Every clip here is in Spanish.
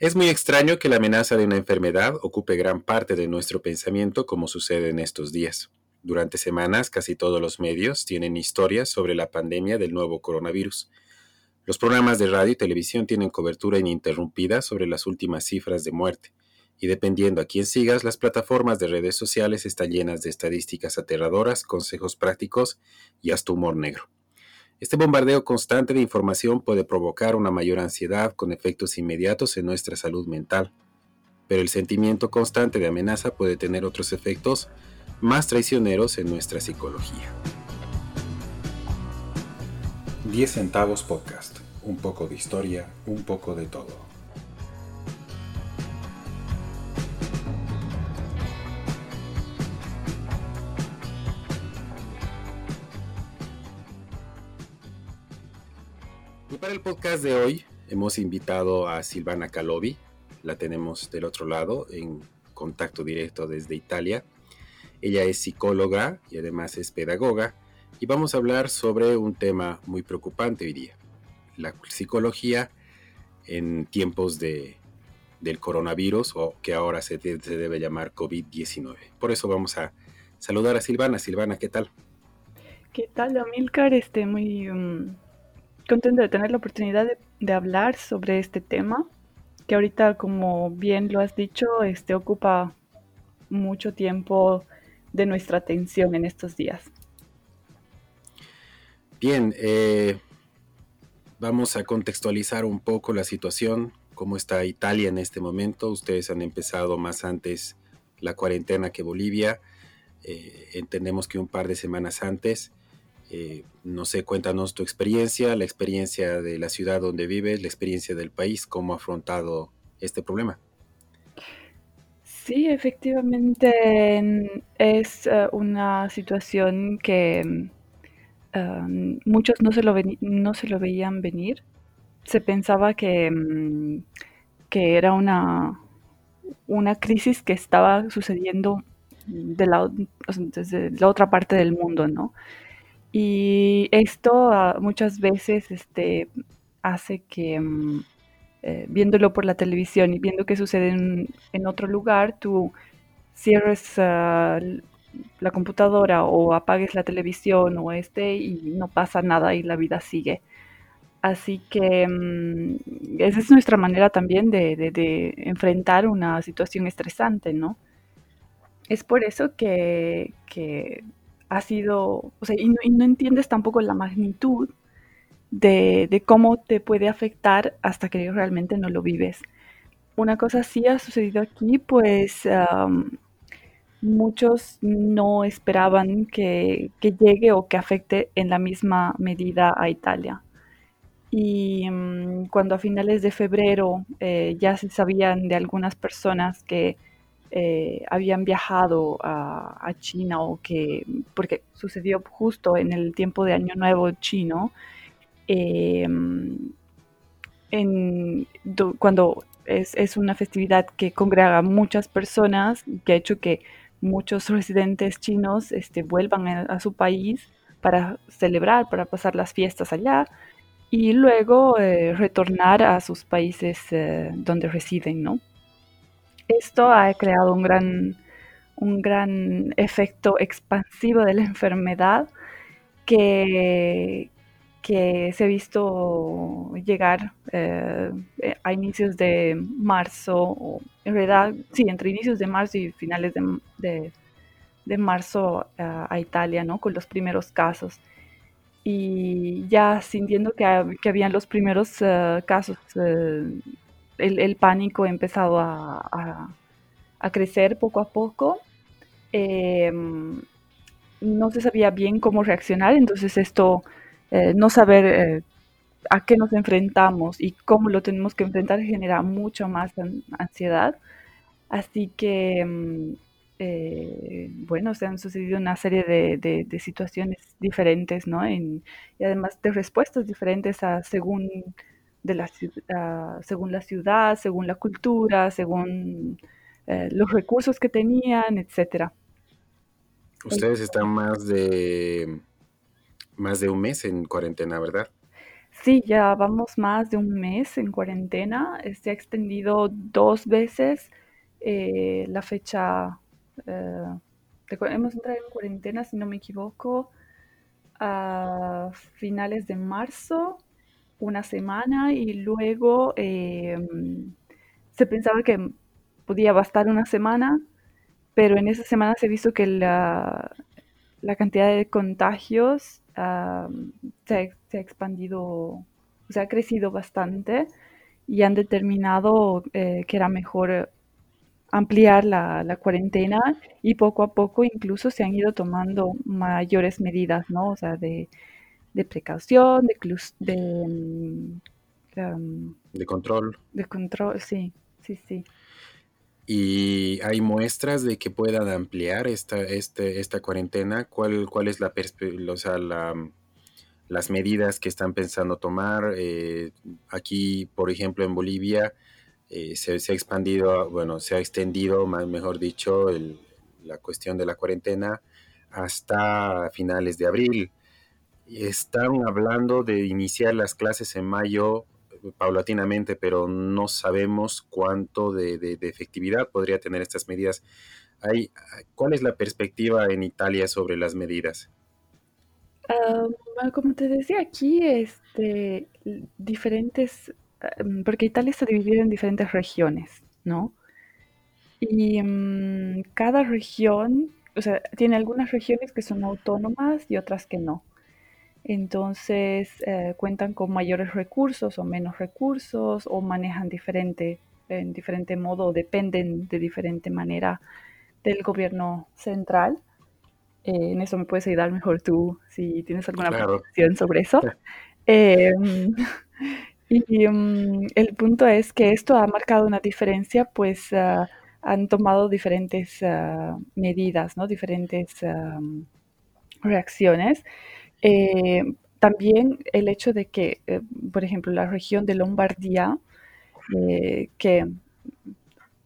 Es muy extraño que la amenaza de una enfermedad ocupe gran parte de nuestro pensamiento como sucede en estos días. Durante semanas casi todos los medios tienen historias sobre la pandemia del nuevo coronavirus. Los programas de radio y televisión tienen cobertura ininterrumpida sobre las últimas cifras de muerte. Y dependiendo a quién sigas, las plataformas de redes sociales están llenas de estadísticas aterradoras, consejos prácticos y hasta humor negro. Este bombardeo constante de información puede provocar una mayor ansiedad con efectos inmediatos en nuestra salud mental, pero el sentimiento constante de amenaza puede tener otros efectos más traicioneros en nuestra psicología. 10 centavos podcast, un poco de historia, un poco de todo. Para el podcast de hoy hemos invitado a Silvana Calovi, la tenemos del otro lado en contacto directo desde Italia. Ella es psicóloga y además es pedagoga y vamos a hablar sobre un tema muy preocupante hoy día, la psicología en tiempos de, del coronavirus o que ahora se, se debe llamar COVID-19. Por eso vamos a saludar a Silvana. Silvana, ¿qué tal? ¿Qué tal, Amilcar? Este, muy, um, contenta de tener la oportunidad de, hablar sobre este tema, que ahorita, como bien lo has dicho, este, ocupa mucho tiempo de nuestra atención en estos días. Bien, eh, vamos a contextualizar un poco la situación, cómo está Italia en este momento. Ustedes han empezado más antes la cuarentena que Bolivia. Eh, entendemos que un par de semanas antes eh, no sé, cuéntanos tu experiencia, la experiencia de la ciudad donde vives, la experiencia del país, cómo ha afrontado este problema. Sí, efectivamente es eh, una situación que um, muchos no se, lo no se lo veían venir. Se pensaba que, mm, que era una, una crisis que estaba sucediendo de desde la otra parte del mundo, ¿no? Y esto ah, muchas veces este, hace que, mm, eh, viéndolo por la televisión y viendo qué sucede en, otro lugar, tú cierres ah, la computadora o apagues la televisión o este y no pasa nada y la vida sigue. Así que mm, esa es nuestra manera también de, enfrentar una situación estresante, ¿no? Es por eso que ha sido, o sea, y no, entiendes tampoco la magnitud de, cómo te puede afectar hasta que realmente no lo vives. Una cosa sí ha sucedido aquí, pues muchos no esperaban que, llegue o que afecte en la misma medida a Italia. Y mm, cuando a finales de febrero eh, ya se sabían de algunas personas que eh, habían viajado a, China o que, porque sucedió justo en el tiempo de Año Nuevo chino, em, cuando es, una festividad que congrega muchas personas, que ha hecho que muchos residentes chinos este, vuelvan a, su país para celebrar, para pasar las fiestas allá y luego eh, retornar a sus países eh, donde residen, ¿no? Esto ha creado un gran, un gran efecto expansivo de la enfermedad que, que se ha visto llegar eh, a inicios de marzo, en realidad, sí, entre inicios de marzo y finales de, de, marzo a Italia, ¿no? Con los primeros casos. Y ya sintiendo que, que habían los primeros eh, casos eh, el, pánico ha empezado a, crecer poco a poco. Em, no se sabía bien cómo reaccionar, entonces esto, eh, no saber eh, a qué nos enfrentamos y cómo lo tenemos que enfrentar genera mucho más ansiedad. Así que, em, eh, bueno, se han sucedido una serie de, situaciones diferentes, ¿no? y además de respuestas diferentes a según de la, uh, según la ciudad, según la cultura, según eh, los recursos que tenían, etcétera. Ustedes están más de más de un mes en cuarentena, ¿verdad? Sí, ya vamos más de un mes en cuarentena. Se ha extendido dos veces eh, la fecha. eh, hemos entrado en cuarentena, si no me equivoco, a finales de marzo, una semana, y luego eh, se pensaba que podía bastar una semana, pero en esa semana se visto que la, la cantidad de contagios se, ha, se ha expandido, o sea, ha crecido bastante y han determinado eh, que era mejor ampliar la, la, cuarentena y poco a poco incluso se han ido tomando mayores medidas, ¿no? O sea, de, de precaución, de, de, um, de control. De control, sí, sí, sí. ¿Y hay muestras de que puedan ampliar esta, este, esta cuarentena? ¿Cuál, cuál es la, o sea, la, las medidas que están pensando tomar? Eh, aquí, por ejemplo, en Bolivia, eh, se, se, ha expandido, bueno, se ha extendido, más, mejor dicho, el, la cuestión de la cuarentena hasta finales de abril. Están hablando de iniciar las clases en mayo paulatinamente, pero no sabemos cuánto de, efectividad podría tener estas medidas. Hay, ¿Cuál es la perspectiva en Italia sobre las medidas? Um, como te decía, aquí este, diferentes, um, porque Italia está dividida en diferentes regiones, ¿no? Y um, cada región, o sea, tiene algunas regiones que son autónomas y otras que no. Entonces eh, cuentan con mayores recursos o menos recursos o manejan diferente, en diferente modo o dependen de diferente manera del gobierno central. Eh, en eso me puedes ayudar mejor tú si tienes alguna Claro. preocupación sobre eso. Eh, y um, el punto es que esto ha marcado una diferencia, pues ah, han tomado diferentes ah, medidas, ¿no? Diferentes am, reacciones. Eh, también el hecho de que, eh, por ejemplo, la región de Lombardía, eh, que,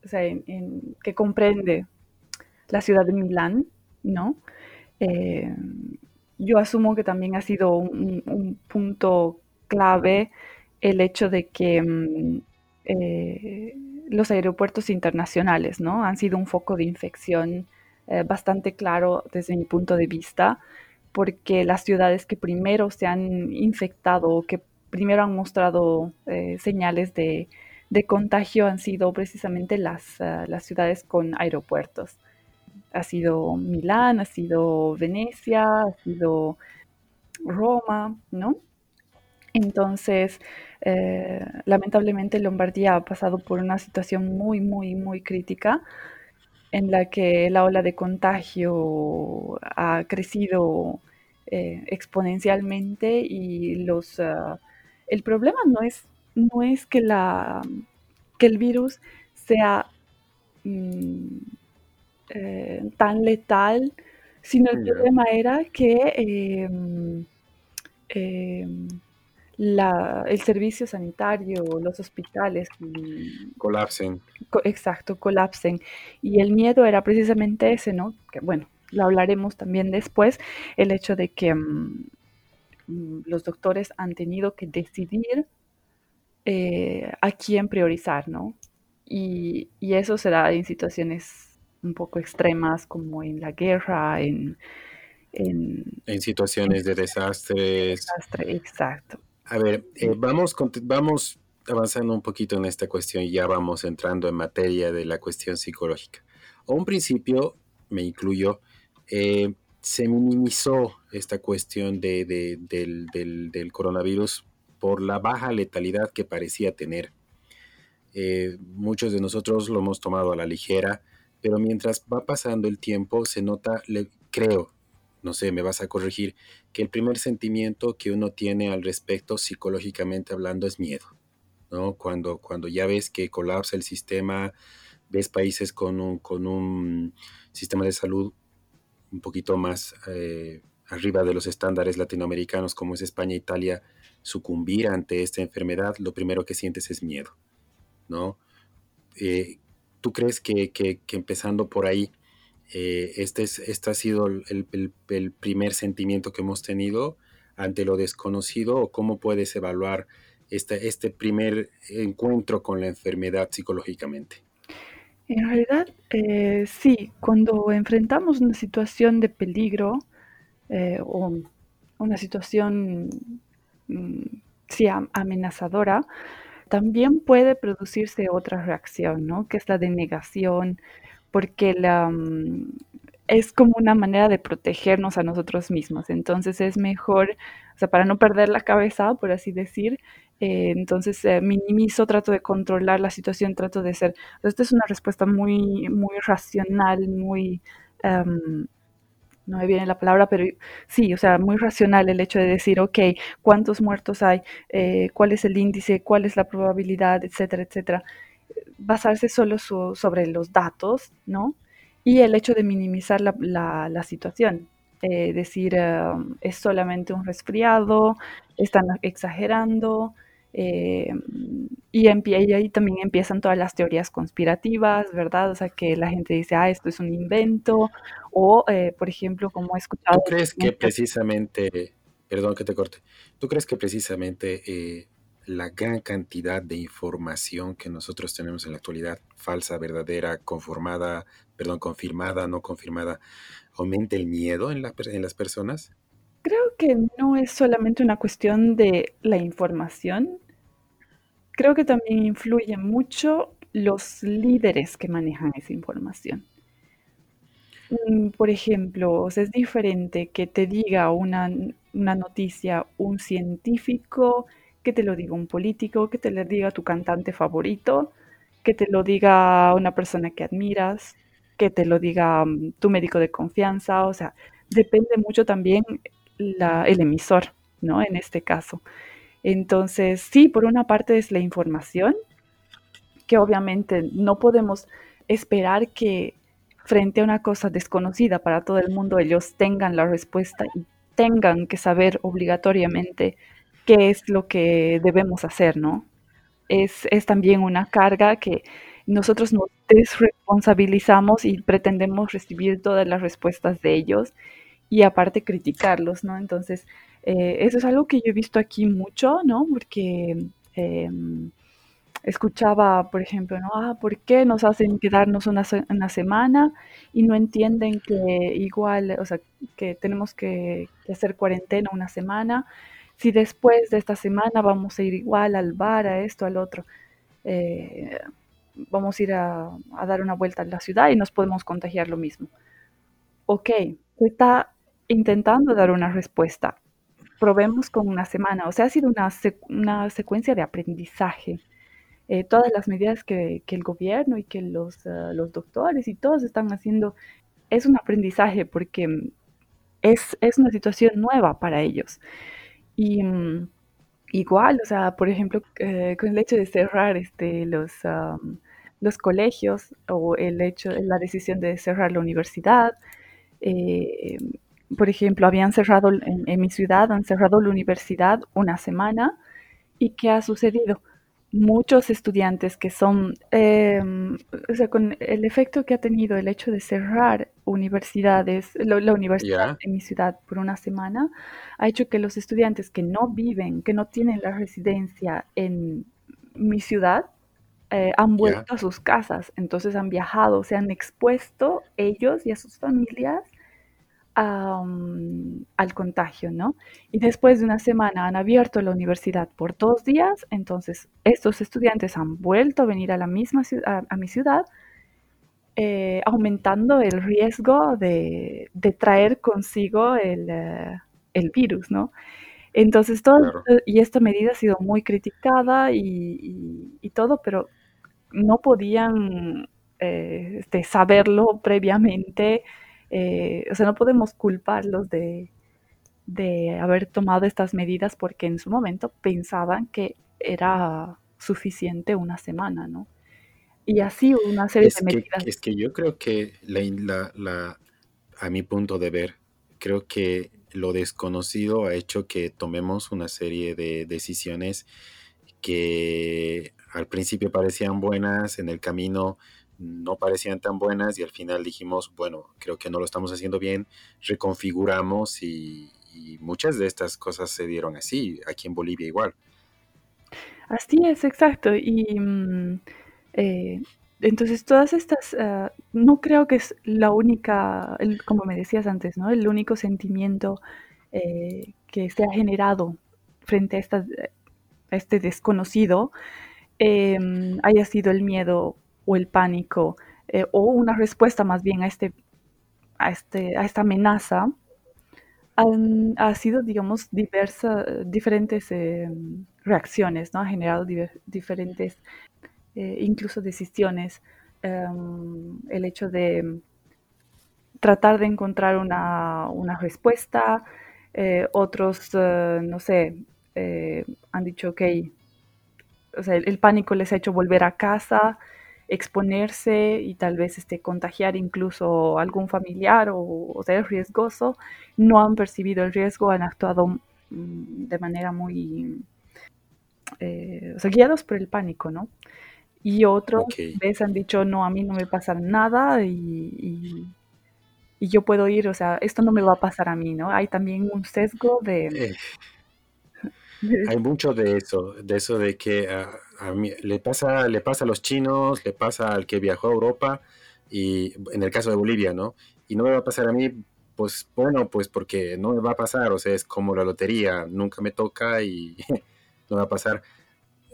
o sea, en- que comprende la ciudad de Milán, ¿no? Yo asumo que también ha sido un, un punto clave el hecho de que mm, los aeropuertos internacionales, ¿no? Han sido un foco de infección bastante claro desde mi punto de vista, porque las ciudades que primero se han infectado o que primero han mostrado eh, señales de, de contagio han sido precisamente las, ah, las ciudades con aeropuertos ha sido Milán, ha sido Venecia, ha sido Roma, ¿no? Entonces, eh, lamentablemente Lombardía ha pasado por una situación muy, muy, muy crítica en la que la ola de contagio ha crecido eh, exponencialmente y los, uh, el problema no es, no es que, la, que el virus sea mm, eh, tan letal, sino el problema era que eh, eh, la- el servicio sanitario, los hospitales, Colapsen. co- exacto, colapsen. Y el miedo era precisamente ese, ¿no? Que bueno, lo hablaremos también después, el hecho de que mm, los doctores han tenido que decidir eh, a quién priorizar, ¿no? Y, y eso se da en situaciones un poco extremas como en la guerra, en, en, En situaciones de desastres. desastre, exacto. A ver, eh, vamos, vamos avanzando un poquito en esta cuestión y ya vamos entrando en materia de la cuestión psicológica. A un principio, me incluyo, eh, se minimizó esta cuestión de, de- del, del- del coronavirus por la baja letalidad que parecía tener. Eh, muchos de nosotros lo hemos tomado a la ligera, pero mientras va pasando el tiempo se nota, le, creo, no sé, me vas a corregir, que el primer sentimiento que uno tiene al respecto psicológicamente hablando es miedo, ¿no? Cuando, cuando ya ves que colapsa el sistema, ves países con un, con un sistema de salud un poquito más eh, arriba de los estándares latinoamericanos como es España e Italia, sucumbir ante esta enfermedad, lo primero que sientes es miedo, ¿no? Eh, ¿Tú crees que, que, que empezando por ahí, eh, este, es, este ha sido el, primer sentimiento que hemos tenido ante lo desconocido o cómo puedes evaluar este, este primer encuentro con la enfermedad psicológicamente? En realidad, eh, sí, cuando enfrentamos una situación de peligro eh, o una situación mm, amenazadora, también puede producirse otra reacción, ¿no? Que es la de negación, porque la, mm, es como una manera de protegernos a nosotros mismos. Entonces es mejor, o sea, para no perder la cabeza, por así decir, eh, entonces eh, minimizo, trato de controlar la situación, trato de ser. Esta es una respuesta muy, muy racional, muy. Em, no me viene la palabra, pero sí, o sea, muy racional el hecho de decir, ok, ¿cuántos muertos hay? Eh, ¿Cuál es el índice? ¿Cuál es la probabilidad? Etcétera, etcétera. Basarse solo sobre los datos, ¿no? Y el hecho de minimizar la, la, situación. Eh, decir, em, es solamente un resfriado, están exagerando, eh, y, ahí también empiezan todas las teorías conspirativas, ¿verdad? O sea, que la gente dice, ah, esto es un invento, o, eh, por ejemplo, como he escuchado... ¿Tú crees que precisamente, perdón que te corte, ¿tú crees que precisamente eh, la gran cantidad de información que nosotros tenemos en la actualidad, falsa, verdadera, conformada, perdón, confirmada, no confirmada, aumenta el miedo en, en las personas? Creo que no es solamente una cuestión de la información, creo que también influyen mucho los líderes que manejan esa información. Mm, por ejemplo, es diferente que te diga una, una noticia un científico, que te lo diga un político, que te lo diga tu cantante favorito, que te lo diga una persona que admiras, que te lo diga mm, tu médico de confianza, o sea, depende mucho también el emisor, ¿no? En este caso. Entonces, sí, por una parte es la información, que obviamente no podemos esperar que frente a una cosa desconocida para todo el mundo ellos tengan la respuesta y tengan que saber obligatoriamente qué es lo que debemos hacer, ¿no? Es, es también una carga que nosotros nos desresponsabilizamos y pretendemos recibir todas las respuestas de ellos y aparte criticarlos, ¿no? Entonces, eh, eso es algo que yo he visto aquí mucho, ¿no? Porque em, escuchaba, por ejemplo, ¿no? Ah, ¿por qué nos hacen quedarnos una, una, semana y no entienden que igual, o sea, que tenemos que, hacer cuarentena una semana? Si después de esta semana vamos a ir igual al bar, a esto, al otro, eh, vamos a ir a, dar una vuelta a la ciudad y nos podemos contagiar lo mismo. Ok, se está intentando dar una respuesta. Probemos con una semana. O sea, ha sido una, una secuencia de aprendizaje. Eh, todas las medidas que, que, el gobierno y que los, uh, los, doctores y todos están haciendo es un aprendizaje porque es, es una situación nueva para ellos. Y um, igual, o sea, por ejemplo, eh, con el hecho de cerrar este, los, um, los colegios o el hecho, la decisión de cerrar la universidad, eh, por ejemplo, habían cerrado en, mi ciudad, han cerrado la universidad una semana. ¿Y qué ha sucedido? Muchos estudiantes que son, em, o sea, con el efecto que ha tenido el hecho de cerrar universidades, la, universidad en mi ciudad por una semana, ha hecho que los estudiantes que no viven, que no tienen la residencia en mi ciudad, eh, han vuelto a sus casas, entonces han viajado, se han expuesto ellos y a sus familias al contagio, ¿no? Y después de una semana han abierto la universidad por dos días, entonces estos estudiantes han vuelto a venir a la misma ciudad, a, mi ciudad, eh, aumentando el riesgo de, traer consigo el, eh, virus, ¿no? Entonces, todo, y esta medida ha sido muy criticada y, todo, pero no podían eh, este, saberlo previamente eh, o sea, no podemos culparlos de, haber tomado estas medidas porque en su momento pensaban que era suficiente una semana, ¿no? Y así una serie de medidas. es que yo creo que la, a mi punto de ver, creo que lo desconocido ha hecho que tomemos una serie de decisiones que al principio parecían buenas, en el camino no parecían tan buenas y al final dijimos, bueno, creo que no lo estamos haciendo bien, reconfiguramos y, muchas de estas cosas se dieron así, aquí en Bolivia igual. Así es, exacto. Y mm, eh, entonces todas estas, ah, no creo que es la única, como me decías antes, ¿no? El único sentimiento eh, que se ha generado frente a, esta, este desconocido em, haya sido el miedo o el pánico eh, o una respuesta más bien a, este, a, este, a esta amenaza ha sido, digamos, diversas, diferentes em, reacciones, ¿no? Ha generado diferentes, eh, incluso decisiones. Em, el hecho de tratar de encontrar una, respuesta, eh, otros, eh, no sé, han dicho, ok, o sea, el, pánico les ha hecho volver a casa, exponerse y tal vez este, contagiar incluso algún familiar o, ser riesgoso, no han percibido el riesgo, han actuado mm, de manera muy, eh, o sea, guiados por el pánico, ¿no? Y otros veces han dicho, no, a mí no me pasa nada y, y, yo puedo ir, o sea, esto no me va a pasar a mí, ¿no? Hay también un sesgo de... Eh, hay mucho de eso, de eso de que a, mí, le, pasa, le pasa a los chinos, le pasa al que viajó a Europa y en el caso de Bolivia, ¿no? Y no me va a pasar a mí, pues bueno, pues porque no me va a pasar, o sea, es como la lotería, nunca me toca y no va a pasar.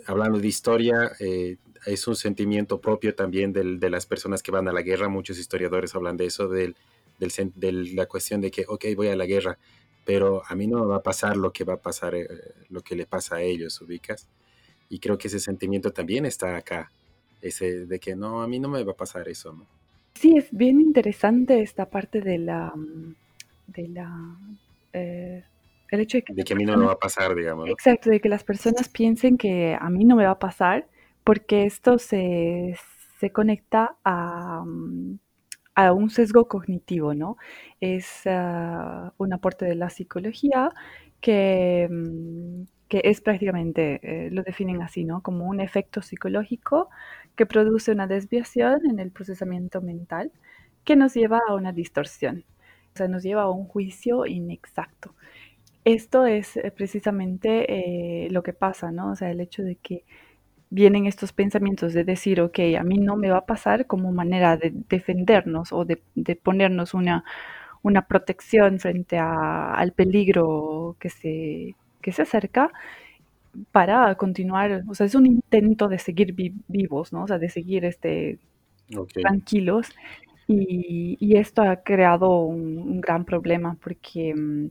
Hablando de historia, eh, es un sentimiento propio también de las personas que van a la guerra, muchos historiadores hablan de eso, del, de la cuestión de que, ok, voy a la guerra, pero a mí no me va a pasar lo que va a pasar, eh, lo que le pasa a ellos, ubicas. Y creo que ese sentimiento también está acá, ese de que no, a mí no me va a pasar eso, ¿no? Sí, es bien interesante esta parte de la, de la, eh, el hecho de que, de que a mí no me va a pasar, digamos. Exacto, de que las personas piensen que a mí no me va a pasar, porque esto se, se conecta a, mm, a un sesgo cognitivo, ¿no? Es ah, un aporte de la psicología que, mm, que es prácticamente, eh, lo definen así, ¿no? Como un efecto psicológico que produce una desviación en el procesamiento mental que nos lleva a una distorsión, o sea, nos lleva a un juicio inexacto. Esto es eh, precisamente eh, lo que pasa, ¿no? O sea, el hecho de que vienen estos pensamientos de decir, ok, a mí no me va a pasar como manera de defendernos o de, ponernos una, una protección frente al peligro que se, que se acerca para continuar, o sea, es un intento de seguir vivos, ¿no? O sea, de seguir este, tranquilos. Y, esto ha creado un, gran problema porque mm,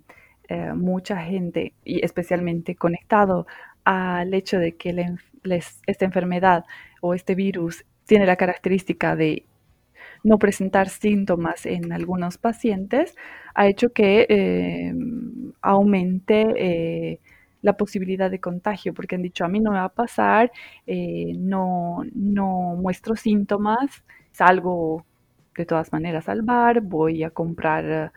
eh, mucha gente, y especialmente conectado al hecho de que la, esta enfermedad o este virus tiene la característica de no presentar síntomas en algunos pacientes, ha hecho que em, aumente eh, la posibilidad de contagio, porque han dicho, a mí no me va a pasar, eh, no, no muestro síntomas, salgo de todas maneras al bar, voy a comprar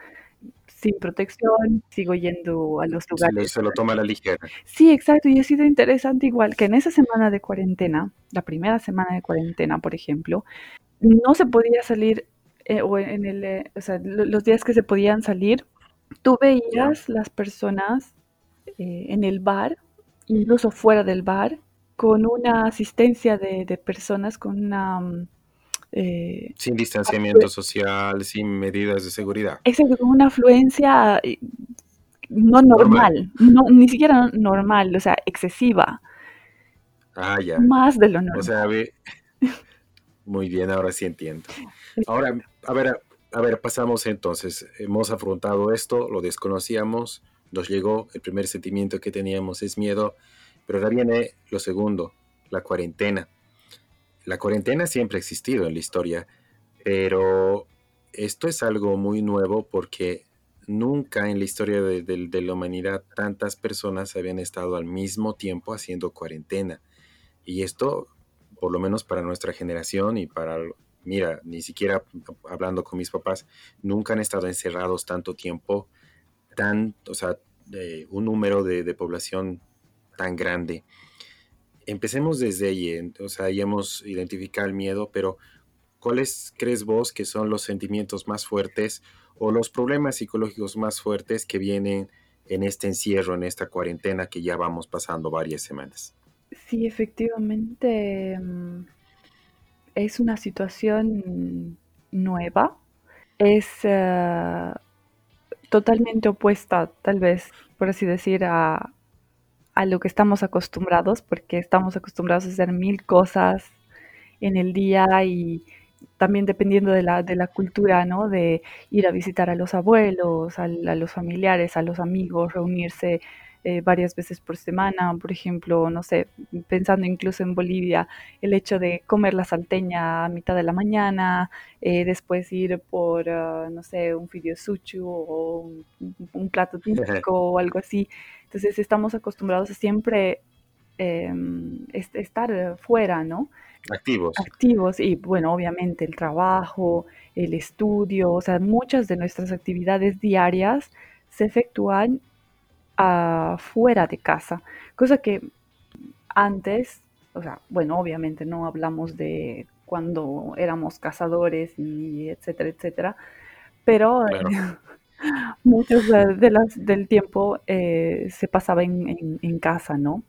sin protección, sigo yendo a los lugares. Se lo, toma a la ligera. Sí, exacto, y ha sido interesante igual que en esa semana de cuarentena, la primera semana de cuarentena, por ejemplo, no se podía salir, eh, o en el, eh, o sea, los días que se podían salir, tú veías las personas eh, en el bar, incluso fuera del bar, con una asistencia de, de personas, con una mm, eh, sin distanciamiento social, sin medidas de seguridad. Exacto, con una afluencia eh, no normal, No, ni siquiera normal, o sea, excesiva. Ah, ya. Más de lo normal. O sea, muy bien, ahora sí entiendo. Ahora, a ver, a ver, pasamos entonces. Hemos afrontado esto, lo desconocíamos, nos llegó, el primer sentimiento que teníamos es miedo, pero ahora viene lo segundo, la cuarentena. La cuarentena siempre ha existido en la historia, pero esto es algo muy nuevo porque nunca en la historia de, la humanidad tantas personas habían estado al mismo tiempo haciendo cuarentena. Y esto, por lo menos para nuestra generación y para, mira, ni siquiera hablando con mis papás, nunca han estado encerrados tanto tiempo, tan, o sea, un número de población tan grande empecemos desde ahí, o sea, ya hemos identificado el miedo, pero ¿cuáles crees vos que son los sentimientos más fuertes o los problemas psicológicos más fuertes que vienen en este encierro, en esta cuarentena que ya vamos pasando varias semanas. Sí, efectivamente mm, es una situación nueva, es eh, totalmente opuesta, tal vez, por así decir, a, a lo que estamos acostumbrados, porque estamos acostumbrados a hacer mil cosas en el día y también dependiendo de la, de la cultura, ¿no? De ir a visitar a los abuelos, a, los familiares, a los amigos, reunirse eh, varias veces por semana, por ejemplo, no sé, pensando incluso en Bolivia, el hecho de comer la salteña a mitad de la mañana, eh, después ir por, ah, no sé, un suchu o un, plato típico o algo así. Entonces estamos acostumbrados a siempre em, estar fuera, ¿no? Activos. Activos y bueno, obviamente el trabajo, el estudio, o sea, muchas de nuestras actividades diarias se efectúan afuera de casa, cosa que antes, o sea, bueno, obviamente no hablamos de cuando éramos cazadores y etcétera, etcétera, pero muchos de las, del tiempo eh, se pasaba en, en casa, ¿no?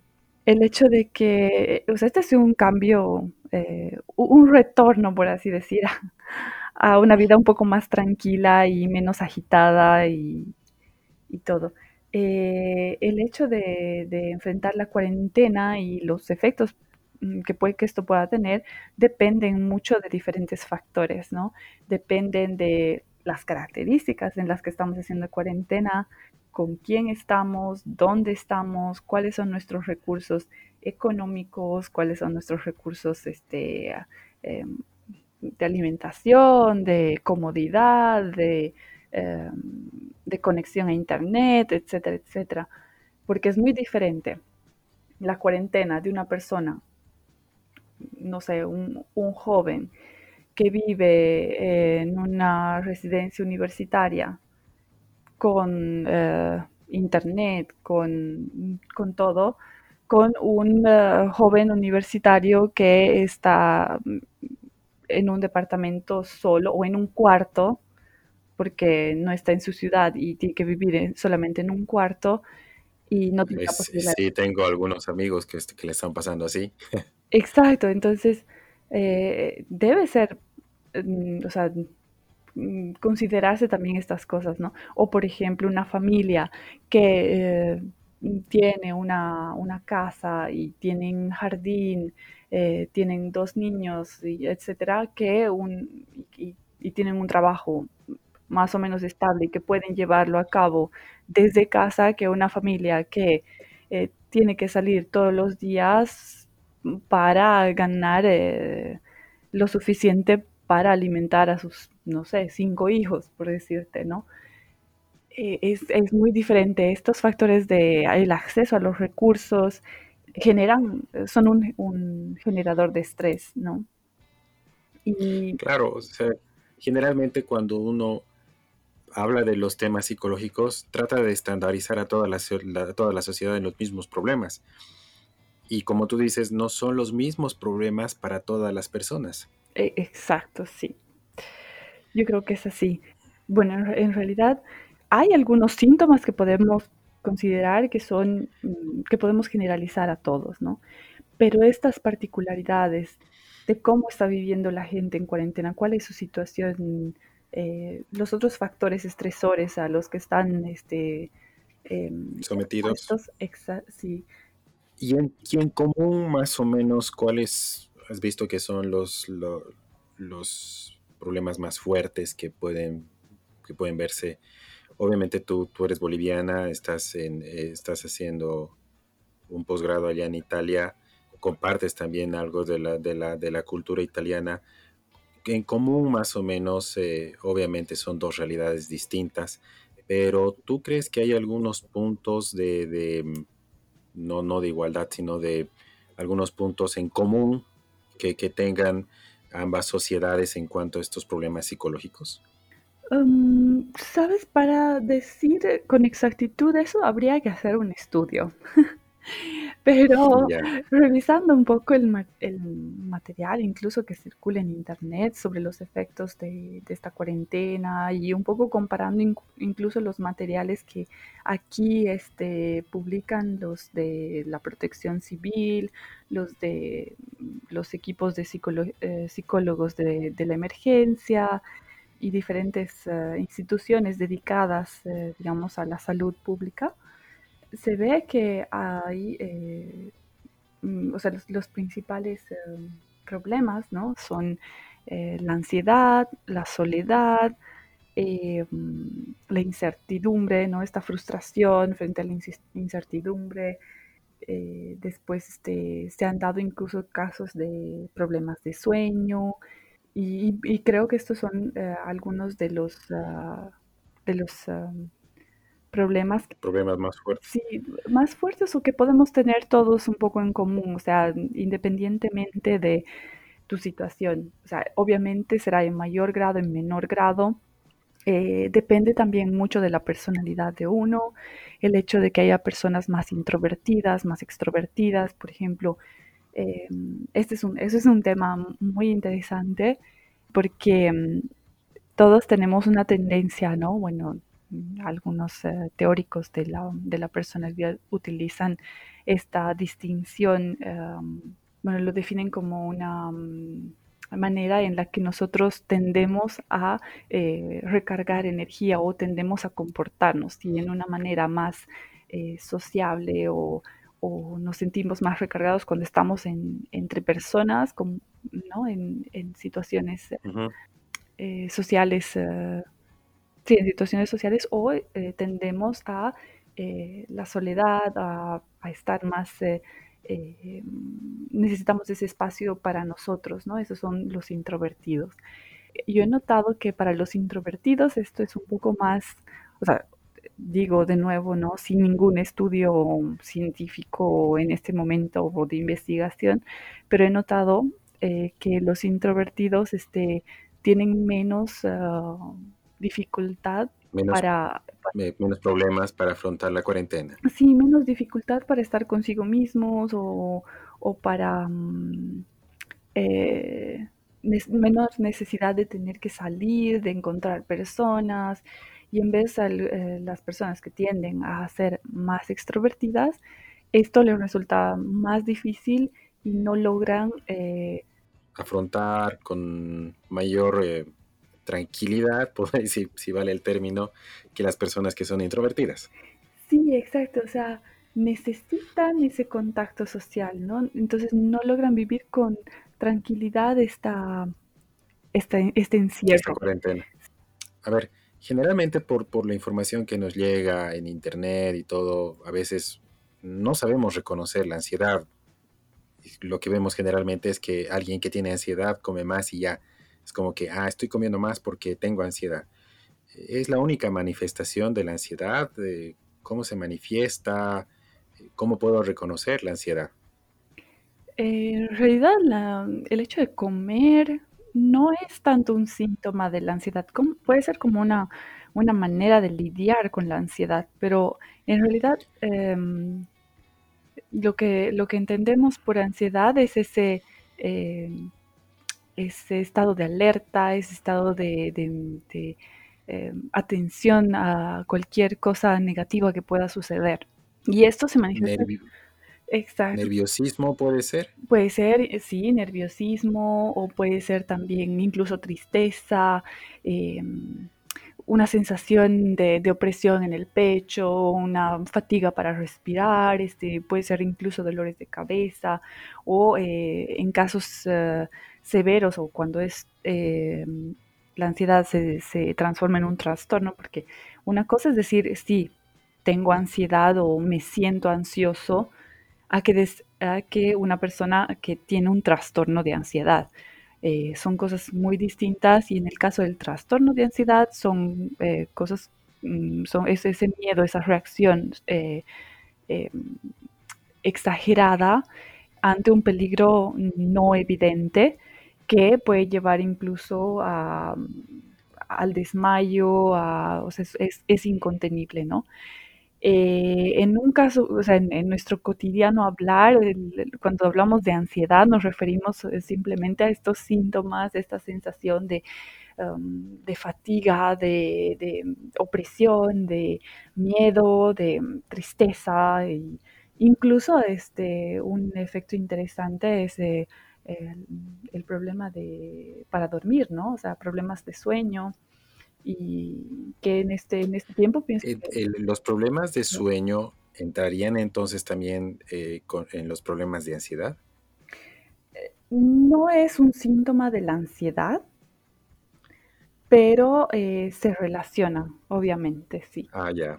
el hecho de que, o sea, este es un cambio, eh, un retorno, por así decir, a, una vida un poco más tranquila y menos agitada y, todo. Eh, el hecho de, enfrentar la cuarentena y los efectos mm, que puede que esto pueda tener dependen mucho de diferentes factores, ¿no? Dependen de las características en las que estamos haciendo cuarentena, con quién estamos, dónde estamos, cuáles son nuestros recursos económicos, cuáles son nuestros recursos este, em, de alimentación, de comodidad, de, em, de, conexión a Internet, etcétera, etcétera. Porque es muy diferente la cuarentena de una persona, no sé, un, joven que vive en una residencia universitaria con eh, internet, con, todo, con un eh, joven universitario que está en un departamento solo o en un cuarto, porque no está en su ciudad y tiene que vivir solamente en un cuarto y no tiene Sí, tengo algunos amigos que, que le están pasando así. Exacto, entonces eh, debe ser, mm, o sea, Mm, considerarse también estas cosas, ¿no? O por ejemplo, una familia que eh, tiene una, casa y tienen jardín, eh, tienen dos niños, y etcétera, que un, y, tienen un trabajo más o menos estable y que pueden llevarlo a cabo desde casa, que una familia que eh, tiene que salir todos los días para ganar lo suficiente para alimentar a sus, no sé, cinco hijos, por decirte, ¿no? Eh, es, muy diferente. Estos factores de el acceso a los recursos generan, son un, generador de estrés, ¿no? Y... Claro, o sea, generalmente cuando uno habla de los temas psicológicos, trata de estandarizar a toda la, toda la sociedad en los mismos problemas. Y como tú dices, no son los mismos problemas para todas las personas. E, exacto, sí. Yo creo que es así. Bueno, en realidad hay algunos síntomas que podemos considerar que son, mm, que podemos generalizar a todos, ¿no? Pero estas particularidades de cómo está viviendo la gente en cuarentena, cuál es su situación, eh, los otros factores estresores a los que están este, em, sometidos. sí. ¿Y en, y en común más o menos cuáles has visto que son los, los, problemas más fuertes que pueden, que pueden verse. Obviamente tú, tú eres boliviana, estás, en, eh, estás haciendo un posgrado allá en Italia, compartes también algo de la, de la, de la cultura italiana. En común más o menos, eh, obviamente son dos realidades distintas, pero ¿tú crees que hay algunos puntos de, de no, no de igualdad, sino de algunos puntos en común que, tengan ambas sociedades en cuanto a estos problemas psicológicos? Um, Sabes, para decir con exactitud eso habría que hacer un estudio. Pero revisando un poco el, material, incluso que circula en Internet, sobre los efectos de, esta cuarentena y un poco comparando incluso los materiales que aquí este, publican los de la protección civil, los de los equipos de eh, psicólogos de, la emergencia y diferentes eh, instituciones dedicadas, eh, digamos, a la salud pública se ve que hay, eh, mm, o sea, los, principales eh, problemas, ¿no? Son eh, la ansiedad, la soledad, mm, la incertidumbre, ¿no? Esta frustración frente a la incertidumbre. después este, se han dado incluso casos de problemas de sueño y, creo que estos son algunos de los, ah, de los ah, problemas. Problemas más fuertes. Sí, más fuertes o que podemos tener todos un poco en común, o sea, independientemente de tu situación. O sea, obviamente será en mayor grado, en menor grado. Eh, depende también mucho de la personalidad de uno, el hecho de que haya personas más introvertidas, más extrovertidas, por ejemplo. Eh, este es un, eso es un tema muy interesante porque mm, todos tenemos una tendencia, ¿no? Bueno, algunos eh, teóricos de la, de la, personalidad utilizan esta distinción, em, bueno, lo definen como una mm, manera en la que nosotros tendemos a eh, recargar energía o tendemos a comportarnos y en una manera más eh, sociable o, nos sentimos más recargados cuando estamos entre personas, ¿no? en, situaciones sociales sí, en situaciones sociales o eh, tendemos a eh, la soledad, a, estar más, eh, necesitamos ese espacio para nosotros, ¿no? Esos son los introvertidos. Yo he notado que para los introvertidos esto es un poco más, o sea, digo de nuevo, ¿no? Sin ningún estudio científico en este momento o de investigación, pero he notado que los introvertidos este, tienen menos... Ah, dificultad para, Menos problemas para afrontar la cuarentena. Sí, menos dificultad para estar consigo mismos o, para... Mm, eh, menos necesidad de tener que salir, de encontrar personas, y en vez de eh, las personas que tienden a ser más extrovertidas, esto les resulta más difícil y no logran eh, afrontar con mayor tranquilidad, por si vale el término, que las personas que son introvertidas. Sí, exacto, o sea, necesitan ese contacto social, ¿no? Entonces no logran vivir con tranquilidad esta, esta, este encierro. Esta cuarentena. A ver, generalmente por, por la información que nos llega en internet y todo, a veces no sabemos reconocer la ansiedad. Lo que vemos generalmente es que alguien que tiene ansiedad come más y ya es como que, ah, estoy comiendo más porque tengo ansiedad. Es la única manifestación de la ansiedad, cómo se manifiesta, cómo puedo reconocer la ansiedad. En realidad, el hecho de comer no es tanto un síntoma de la ansiedad, puede ser como una, una manera de lidiar con la ansiedad, pero en realidad em, lo, que, lo que entendemos por ansiedad es ese em, ese estado de alerta, ese estado de, eh, atención a cualquier cosa negativa que pueda suceder. Y esto se manifiesta. Exacto. ¿Nerviosismo puede ser? Puede ser, eh, sí, nerviosismo, o puede ser también incluso tristeza, em, una sensación de, opresión en el pecho, una fatiga para respirar, este, puede ser incluso dolores de cabeza, o eh, en casos severos o cuando es eh, la ansiedad se, transforma en un trastorno, porque una cosa es decir, sí, tengo ansiedad o me siento ansioso, a que, que una persona que tiene un trastorno de ansiedad. Eh, son cosas muy distintas y en el caso del trastorno de ansiedad son eh, cosas, mm, son ese, miedo, esa reacción exagerada ante un peligro no evidente que puede llevar incluso al desmayo, es, incontenible, ¿no? Eh, en un caso, o sea, en, nuestro cotidiano hablar, cuando hablamos de ansiedad, nos referimos eh, simplemente a estos síntomas, esta sensación de, um, fatiga, de, de, opresión, de miedo, de tristeza. E incluso este, un efecto interesante es eh, el, problema de, para dormir, ¿no? O sea, problemas de sueño y que en este, en este tiempo pienso los problemas de sueño entrarían entonces también eh, en los problemas de ansiedad. Eh, no es un síntoma de la ansiedad, pero eh, se relaciona, obviamente, sí. Ah, ya.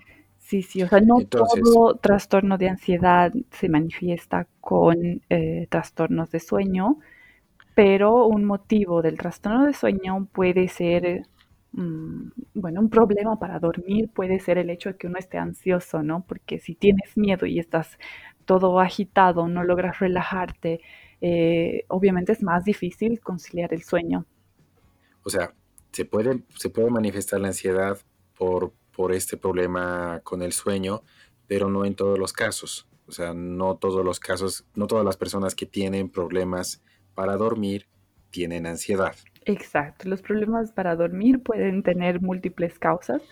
Sí, sí, o sea, no todo trastorno de ansiedad se manifiesta con trastornos de sueño, pero un motivo del trastorno de sueño puede ser Mm, bueno, un problema para dormir puede ser el hecho de que uno esté ansioso, ¿no? Porque si tienes miedo y estás todo agitado, no logras relajarte, eh, obviamente es más difícil conciliar el sueño. O sea, se puede, se puede manifestar la ansiedad por, por este problema con el sueño, pero no en todos los casos. O sea, no todos los casos, no todas las personas que tienen problemas para dormir tienen ansiedad. Exacto, los problemas para dormir pueden tener múltiples causas,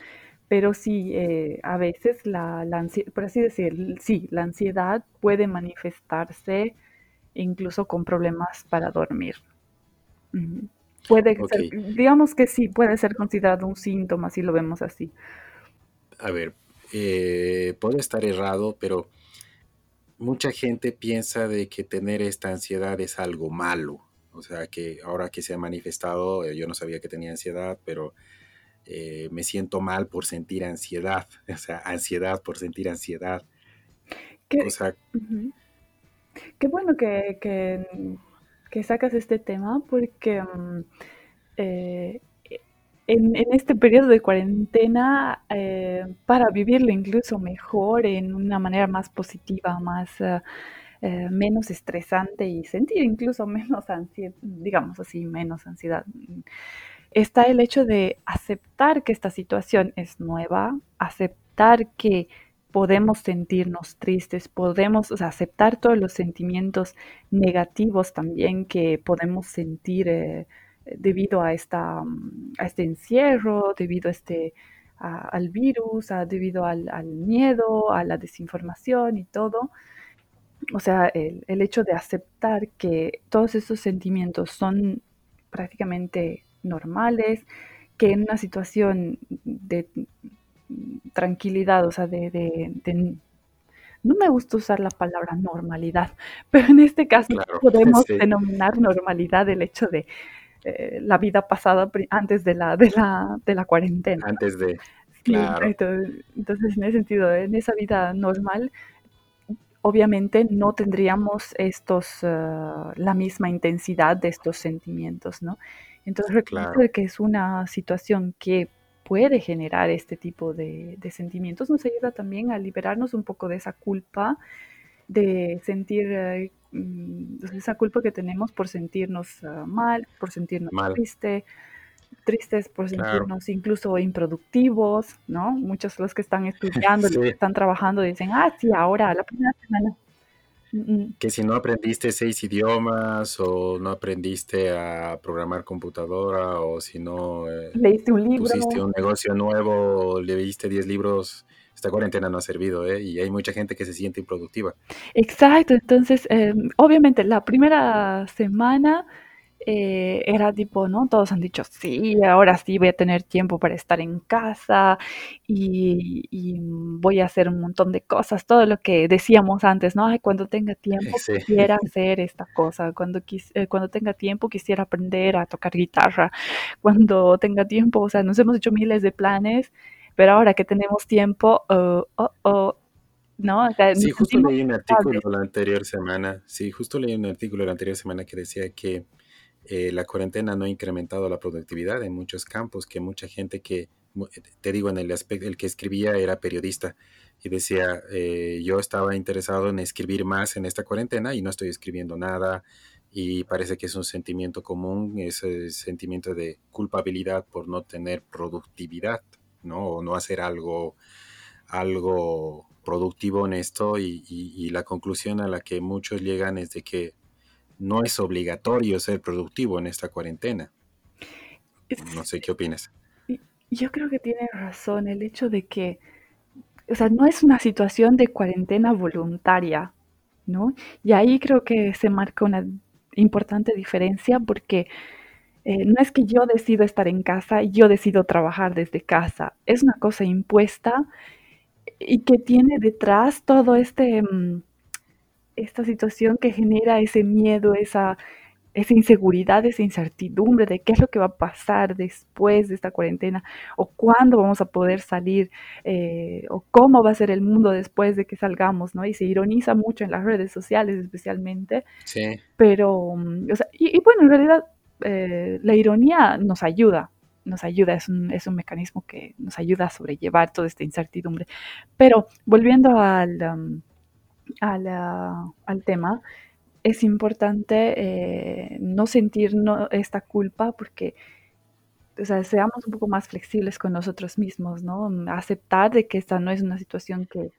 pero sí, eh, a veces la, ansiedad, por así decir, sí, la ansiedad puede manifestarse incluso con problemas para dormir. Puede ser, digamos que sí, puede ser considerado un síntoma si lo vemos así. A ver, eh, puede estar errado, pero mucha gente piensa de que tener esta ansiedad es algo malo. O sea, que ahora que se ha manifestado, eh, yo no sabía que tenía ansiedad, pero eh, me siento mal por sentir ansiedad. O sea, ansiedad por sentir ansiedad. Qué, qué bueno que, que, sacas este tema porque mm, eh, en, este periodo de cuarentena, para vivirlo incluso mejor, en una manera más positiva, más eh, menos estresante y sentir incluso menos ansiedad, digamos así, menos ansiedad. Está el hecho de aceptar que esta situación es nueva, aceptar que podemos sentirnos tristes, podemos aceptar todos los sentimientos negativos también que podemos sentir eh, debido a, esta, a este encierro, debido a este, al virus, debido al, al, miedo, a la desinformación y todo. O sea, el, el, hecho de aceptar que todos esos sentimientos son prácticamente normales, que en una situación de tranquilidad, o sea, de, de, no me gusta usar la palabra normalidad, pero en este caso podemos denominar normalidad el hecho de eh, la vida pasada antes de la, de la, de la cuarentena. Antes de... Claro. entonces, en ese sentido, en esa vida normal, obviamente no tendríamos estos, uh, la misma intensidad de estos sentimientos, ¿no? Entonces reconocer que es una situación que puede generar este tipo de, de, sentimientos nos ayuda también a liberarnos un poco de esa culpa, de sentir uh, esa culpa que tenemos por sentirnos uh, mal, por sentirnos triste, tristes por sentirnos incluso improductivos, ¿no? Muchos de los que están estudiando, los que están trabajando dicen, ah, sí, ahora, la primera semana. Mm, mm. Que si no aprendiste seis idiomas o no aprendiste a programar computadora o si no eh, leíste un libro, pusiste un negocio nuevo leíste diez libros, esta cuarentena no ha servido, ¿eh? Y hay mucha gente que se siente improductiva. Exacto, entonces, em, obviamente, la primera semana eh, era tipo, ¿no? Todos han dicho, sí, ahora sí voy a tener tiempo para estar en casa y, voy a hacer un montón de cosas, todo lo que decíamos antes, ¿no? Ay, cuando tenga tiempo quisiera hacer esta cosa, cuando, eh, cuando tenga tiempo quisiera aprender a tocar guitarra, cuando tenga tiempo, o sea, nos hemos hecho miles de planes, pero ahora que tenemos tiempo, oh, oh, oh ¿no? sí, justo leí un artículo la anterior semana, sí, justo leí un artículo la anterior semana que decía que eh, la cuarentena no ha incrementado la productividad en muchos campos, que mucha gente que, te digo, en el aspecto, el que escribía era periodista y decía, eh, yo estaba interesado en escribir más en esta cuarentena y no estoy escribiendo nada y parece que es un sentimiento común, ese sentimiento de culpabilidad por no tener productividad, ¿no? O no hacer algo, algo productivo en esto y, la conclusión a la que muchos llegan es de que no es obligatorio ser productivo en esta cuarentena. No sé qué opinas. Yo creo que tiene razón el hecho de que, o sea, no es una situación de cuarentena voluntaria, ¿no? Y ahí creo que se marca una importante diferencia porque eh, no es que yo decido estar en casa y yo decido trabajar desde casa, es una cosa impuesta y que tiene detrás todo este, mm, esta situación que genera ese miedo, esa, esa inseguridad, esa incertidumbre de qué es lo que va a pasar después de esta cuarentena o cuándo vamos a poder salir eh, o cómo va a ser el mundo después de que salgamos, ¿no? Y se ironiza mucho en las redes sociales especialmente. Sí. Pero, mm, o sea, y, bueno, en realidad eh, la ironía nos ayuda, nos ayuda, es un, es un, mecanismo que nos ayuda a sobrellevar toda esta incertidumbre. Pero volviendo al, um, al, al tema, es importante eh, no sentir esta culpa porque o sea, seamos un poco más flexibles con nosotros mismos, ¿no? Aceptar de que esta no es una situación que,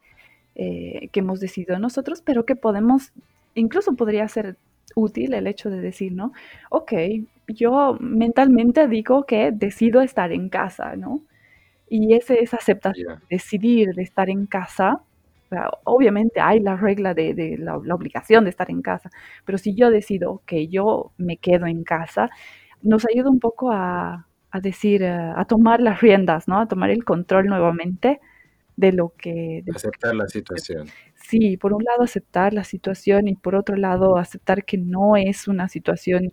eh, que hemos decidido nosotros, pero que podemos, incluso podría ser útil el hecho de decir, ¿no? Ok, yo mentalmente digo que decido estar en casa, ¿no? Y ese es aceptar, decidir de estar en casa obviamente hay la regla de, la, obligación de estar en casa, pero si yo decido que yo me quedo en casa, nos ayuda un poco a, decir, eh, a tomar las riendas, ¿no? A tomar el control nuevamente de lo que... aceptar la situación. Sí, por un lado aceptar la situación y por otro lado aceptar que no es una situación,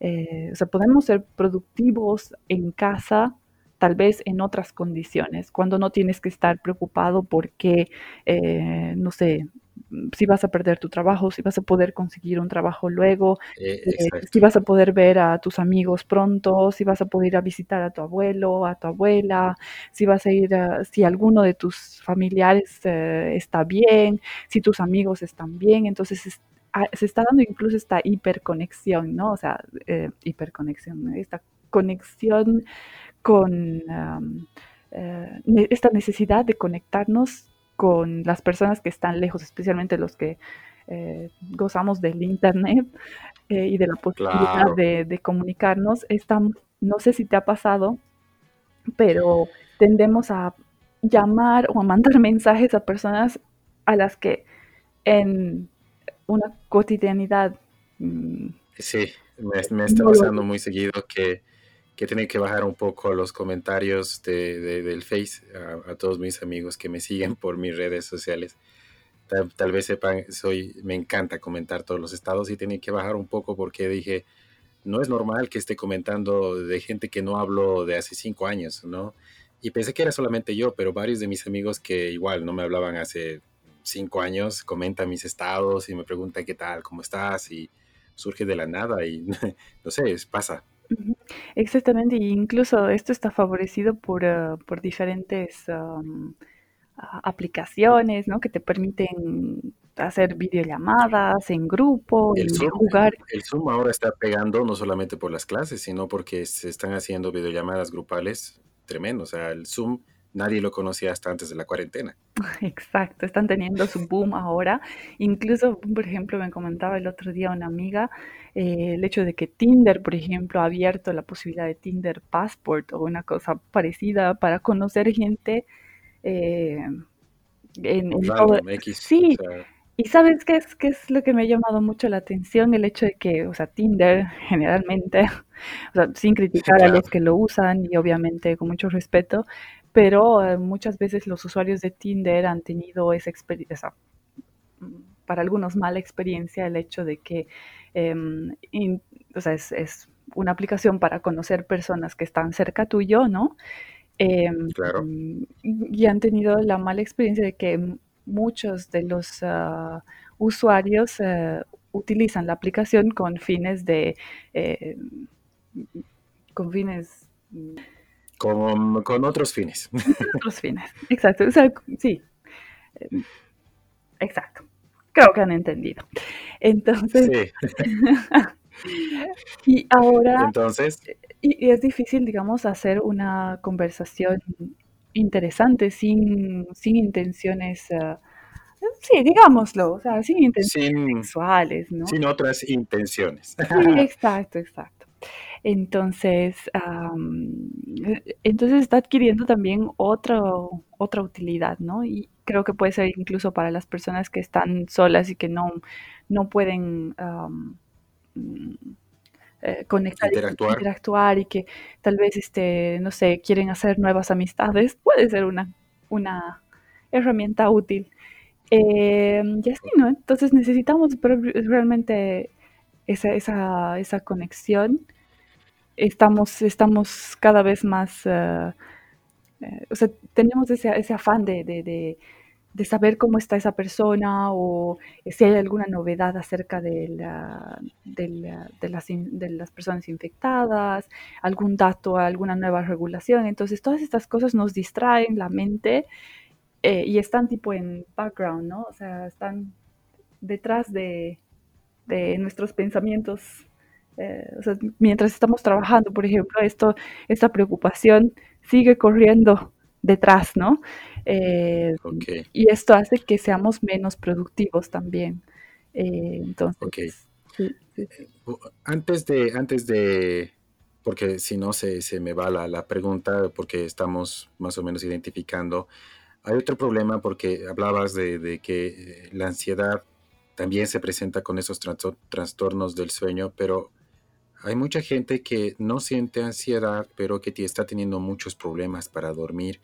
eh, o sea, podemos ser productivos en casa, tal vez en otras condiciones, cuando no tienes que estar preocupado porque, eh, no sé, si vas a perder tu trabajo, si vas a poder conseguir un trabajo luego, eh, eh, si vas a poder ver a tus amigos pronto, si vas a poder ir a visitar a tu abuelo, a tu abuela, si vas a ir, a, si alguno de tus familiares está bien, si tus amigos están bien, entonces ah, se está dando incluso esta hiperconexión, ¿no? O sea, hiperconexión, esta conexión con eh, esta necesidad de conectarnos con las personas que están lejos, especialmente los que eh, gozamos del Internet eh, y de la posibilidad de, comunicarnos. no sé si te ha pasado, pero tendemos a llamar o a mandar mensajes a personas a las que en una cotidianidad... Mm, sí, me, está pasando muy seguido que que tiene que bajar un poco los comentarios de, del Face a, todos mis amigos que me siguen por mis redes sociales. Tal, vez sepan, soy, me encanta comentar todos los estados y tiene que bajar un poco porque dije, no es normal que esté comentando de gente que no hablo de hace cinco años, ¿no? Y pensé que era solamente yo, pero varios de mis amigos que igual no me hablaban hace cinco años comentan mis estados y me preguntan qué tal, cómo estás y surge de la nada y no sé, pasa. Exactamente, e incluso esto está favorecido por, eh, por diferentes aplicaciones, ¿no? Que te permiten hacer videollamadas en grupo y jugar. el Zoom ahora está pegando no solamente por las clases, sino porque se están haciendo videollamadas grupales tremendos. O sea, el Zoom nadie lo conocía hasta antes de la cuarentena. Exacto, están teniendo su boom ahora. Incluso, por ejemplo, me comentaba el otro día una amiga eh, el hecho de que Tinder, por ejemplo, ha abierto la posibilidad de Tinder Passport o una cosa parecida para conocer gente eh, en, Sí, y sabes qué es, qué es lo que me ha llamado mucho la atención, el hecho de que, o sea, Tinder generalmente, o sea, sin criticar a los que lo usan y obviamente con mucho respeto, pero eh, muchas veces los usuarios de Tinder han tenido esa experiencia, para algunos mala experiencia el hecho de que, em, o sea, es, una aplicación para conocer personas que están cerca tuyo, ¿no? Em, claro. Y han tenido la mala experiencia de que muchos de los ah, usuarios eh, utilizan la aplicación con fines de, eh, con fines con, otros fines. Otros fines, exacto. O sea, sí, exacto. Creo que han entendido. Entonces, y ahora, entonces, y, es difícil, digamos, hacer una conversación interesantes, sin, sin intenciones, uh, sí, digámoslo, o sea, sin intenciones sin, sexuales, ¿no? Sin otras intenciones. Sí, exacto, exacto. Entonces, um, entonces está adquiriendo también otra, otra utilidad, ¿no? Y creo que puede ser incluso para las personas que están solas y que no, no pueden um, eh, conectar, interactuar. interactuar y que tal vez, este, no sé, quieren hacer nuevas amistades, puede ser una, una herramienta útil. Eh, y así, ¿no? Entonces necesitamos realmente esa, esa, esa conexión. Estamos, estamos cada vez más, uh, o sea, tenemos ese, ese afán de, de, de, saber cómo está esa persona o si hay alguna novedad acerca de, la, la, las, de las personas infectadas, algún dato, alguna nueva regulación. Entonces, todas estas cosas nos distraen la mente eh, y están tipo en background, ¿no? O sea, están detrás de, de nuestros pensamientos. Eh, o sea, mientras estamos trabajando, por ejemplo, esto, esta preocupación sigue corriendo detrás, ¿no? Eh, okay. Y esto hace que seamos menos productivos también. Eh, entonces, okay. sí, sí. antes de, antes de, porque si no se, se me va la, la, pregunta, porque estamos más o menos identificando, hay otro problema porque hablabas de, de que la ansiedad también se presenta con esos trastornos del sueño, pero hay mucha gente que no siente ansiedad, pero que está teniendo muchos problemas para dormir,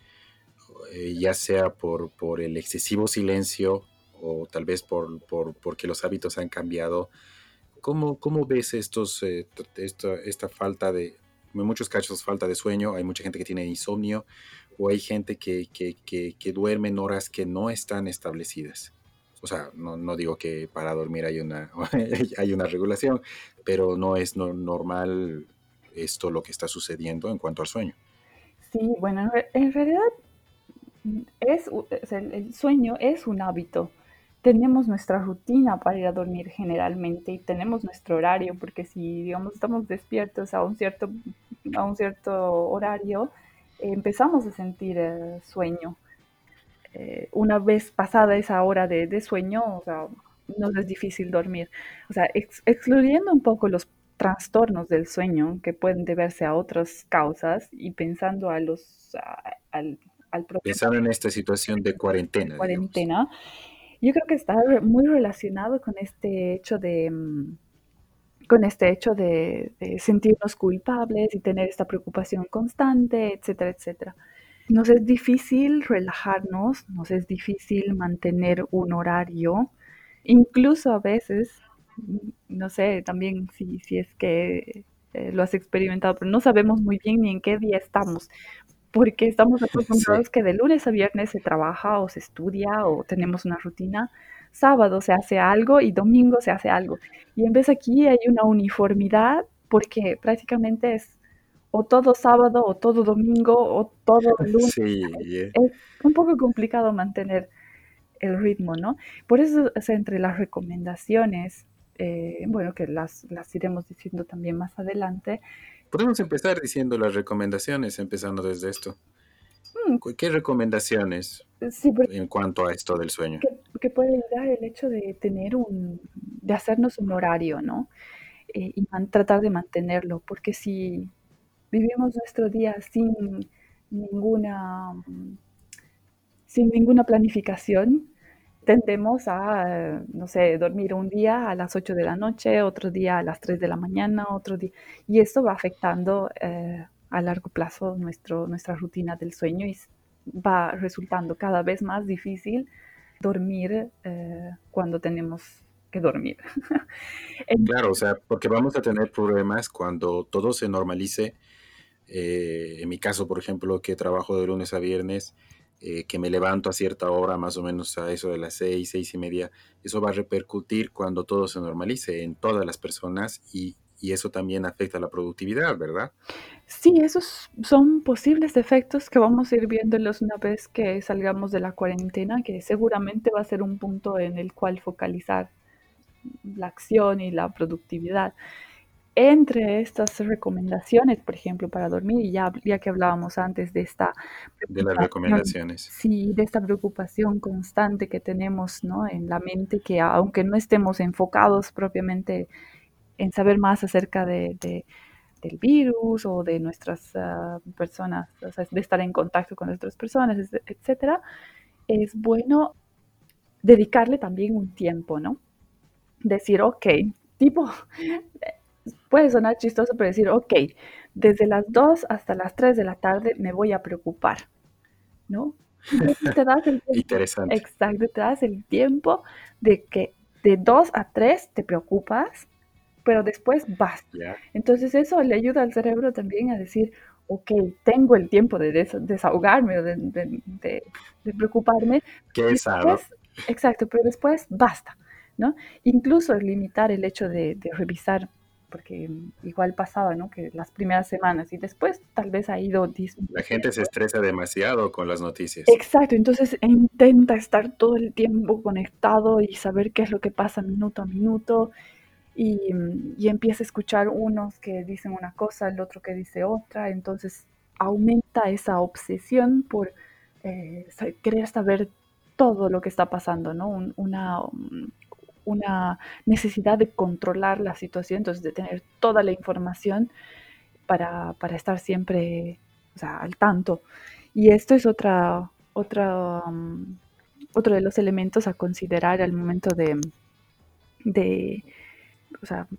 eh, ya sea por, el excesivo silencio o tal vez por, por, porque los hábitos han cambiado. ¿Cómo, ves estos, eh, esta, falta de, muchos casos falta de sueño, hay mucha gente que tiene insomnio o hay gente que, que duerme en horas que no están establecidas? O sea, no, no, digo que para dormir hay una, hay una regulación, pero no es no, normal esto lo que está sucediendo en cuanto al sueño. Sí, bueno, en realidad es, el sueño es un hábito. Tenemos nuestra rutina para ir a dormir generalmente y tenemos nuestro horario, porque si, digamos, estamos despiertos a un cierto, a un cierto horario, empezamos a sentir eh, sueño eh, una vez pasada esa hora de, de, sueño, o sea, nos es difícil dormir. O sea, ex, excluyendo un poco los trastornos del sueño que pueden deberse a otras causas y pensando a los, a, al, al Pensando en esta situación de cuarentena. Cuarentena. Digamos. Yo creo que está muy relacionado con este hecho de con este hecho de, de sentirnos culpables y tener esta preocupación constante, etcétera, etcétera nos es difícil relajarnos, nos es difícil mantener un horario, incluso a veces, no sé, también si, si es que eh, lo has experimentado, pero no sabemos muy bien ni en qué día estamos, porque estamos acostumbrados sí. que de lunes a viernes se trabaja o se estudia o tenemos una rutina, sábado se hace algo y domingo se hace algo. Y en vez aquí hay una uniformidad porque prácticamente es o todo sábado o todo domingo o todo lunes. Sí, yeah. Es un poco complicado mantener el ritmo, ¿no? Por eso, o sea, entre las recomendaciones, eh, bueno, que las, las iremos diciendo también más adelante. Podemos empezar diciendo las recomendaciones, empezando desde esto. Mm. ¿Qué recomendaciones sí, en cuanto a esto del sueño? Que, que, puede ayudar el hecho de tener un, de hacernos un horario, ¿no? Eh, y man, tratar de mantenerlo, porque si vivimos nuestro día sin ninguna, sin ninguna planificación, tendemos a, no sé, dormir un día a las 8 de la noche, otro día a las 3 de la mañana, otro día, y esto va afectando eh, a largo plazo nuestro, nuestra rutina del sueño y va resultando cada vez más difícil dormir eh, cuando tenemos que dormir. claro, o sea, porque vamos a tener problemas cuando todo se normalice eh, en mi caso, por ejemplo, que trabajo de lunes a viernes, eh, que me levanto a cierta hora, más o menos a eso de las seis, seis y media, eso va a repercutir cuando todo se normalice en todas las personas y, eso también afecta la productividad, ¿verdad? Sí, esos son posibles efectos que vamos a ir viéndolos una vez que salgamos de la cuarentena, que seguramente va a ser un punto en el cual focalizar la acción y la productividad. Entre estas recomendaciones, por ejemplo, para dormir, y ya, ya que hablábamos antes de esta... De las recomendaciones. Sí, de esta preocupación constante que tenemos ¿no? en la mente, que aunque no estemos enfocados propiamente en saber más acerca de, del virus o de nuestras ah, personas, o sea, de estar en contacto con otras personas, etcétera, es bueno dedicarle también un tiempo, ¿no? Decir, ok, tipo, puede sonar chistoso, pero decir, ok, desde las 2 hasta las 3 de la tarde me voy a preocupar, ¿no? Te das el tiempo, Interesante. Exacto, te das el tiempo de que de 2 a 3 te preocupas, pero después vas. Entonces eso le ayuda al cerebro también a decir, ok, tengo el tiempo de desahogarme o de, preocuparme. Qué Exacto, pero después basta, ¿no? Incluso limitar el hecho de, revisar porque igual pasaba, ¿no? Que las primeras semanas y después tal vez ha ido La gente se estresa demasiado con las noticias. Exacto, entonces intenta estar todo el tiempo conectado y saber qué es lo que pasa minuto a minuto y, y empieza a escuchar unos que dicen una cosa, el otro que dice otra, entonces aumenta esa obsesión por eh, querer saber todo lo que está pasando, ¿no? una, una necesidad de controlar la situación, entonces de tener toda la información para, estar siempre al tanto. Y esto es otra, otra, um, otro de los elementos a considerar al momento de, de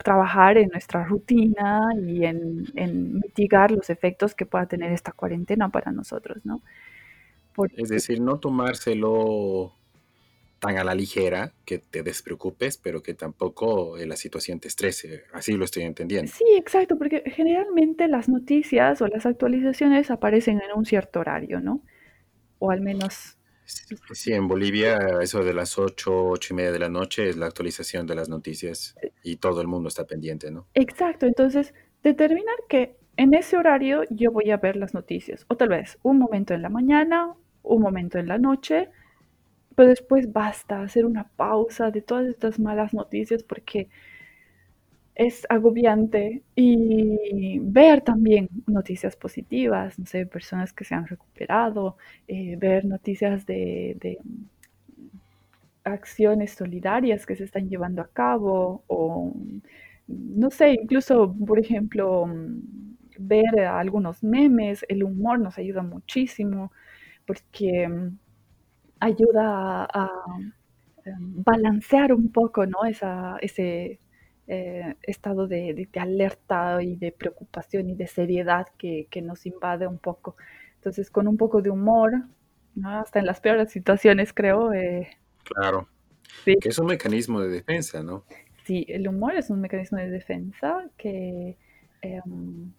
trabajar en nuestra rutina y en, en, mitigar los efectos que pueda tener esta cuarentena para nosotros, ¿no? Es decir, no tomárselo tan a la ligera que te despreocupes, pero que tampoco eh, la situación te estrese. Así lo estoy entendiendo. Sí, exacto, porque generalmente las noticias o las actualizaciones aparecen en un cierto horario, ¿no? O al menos... Sí, en Bolivia eso de las 8, 8 y media de la noche es la actualización de las noticias y todo el mundo está pendiente, ¿no? Exacto, entonces determinar que en ese horario yo voy a ver las noticias, o tal vez un momento en la mañana, un momento en la noche, pero después basta hacer una pausa de todas estas malas noticias porque es agobiante. Y ver también noticias positivas, no sé, personas que se han recuperado, eh, ver noticias de, acciones solidarias que se están llevando a cabo o, no sé, incluso, por ejemplo, ver algunos memes, el humor nos ayuda muchísimo porque ayuda a, em, balancear un poco ¿no? Esa, ese eh, estado de, alerta y de preocupación y de seriedad que, nos invade un poco. Entonces, con un poco de humor, hasta en las peores situaciones, creo. Eh, claro. Que es un mecanismo de defensa, ¿no? Sí, el humor es un mecanismo de defensa que em,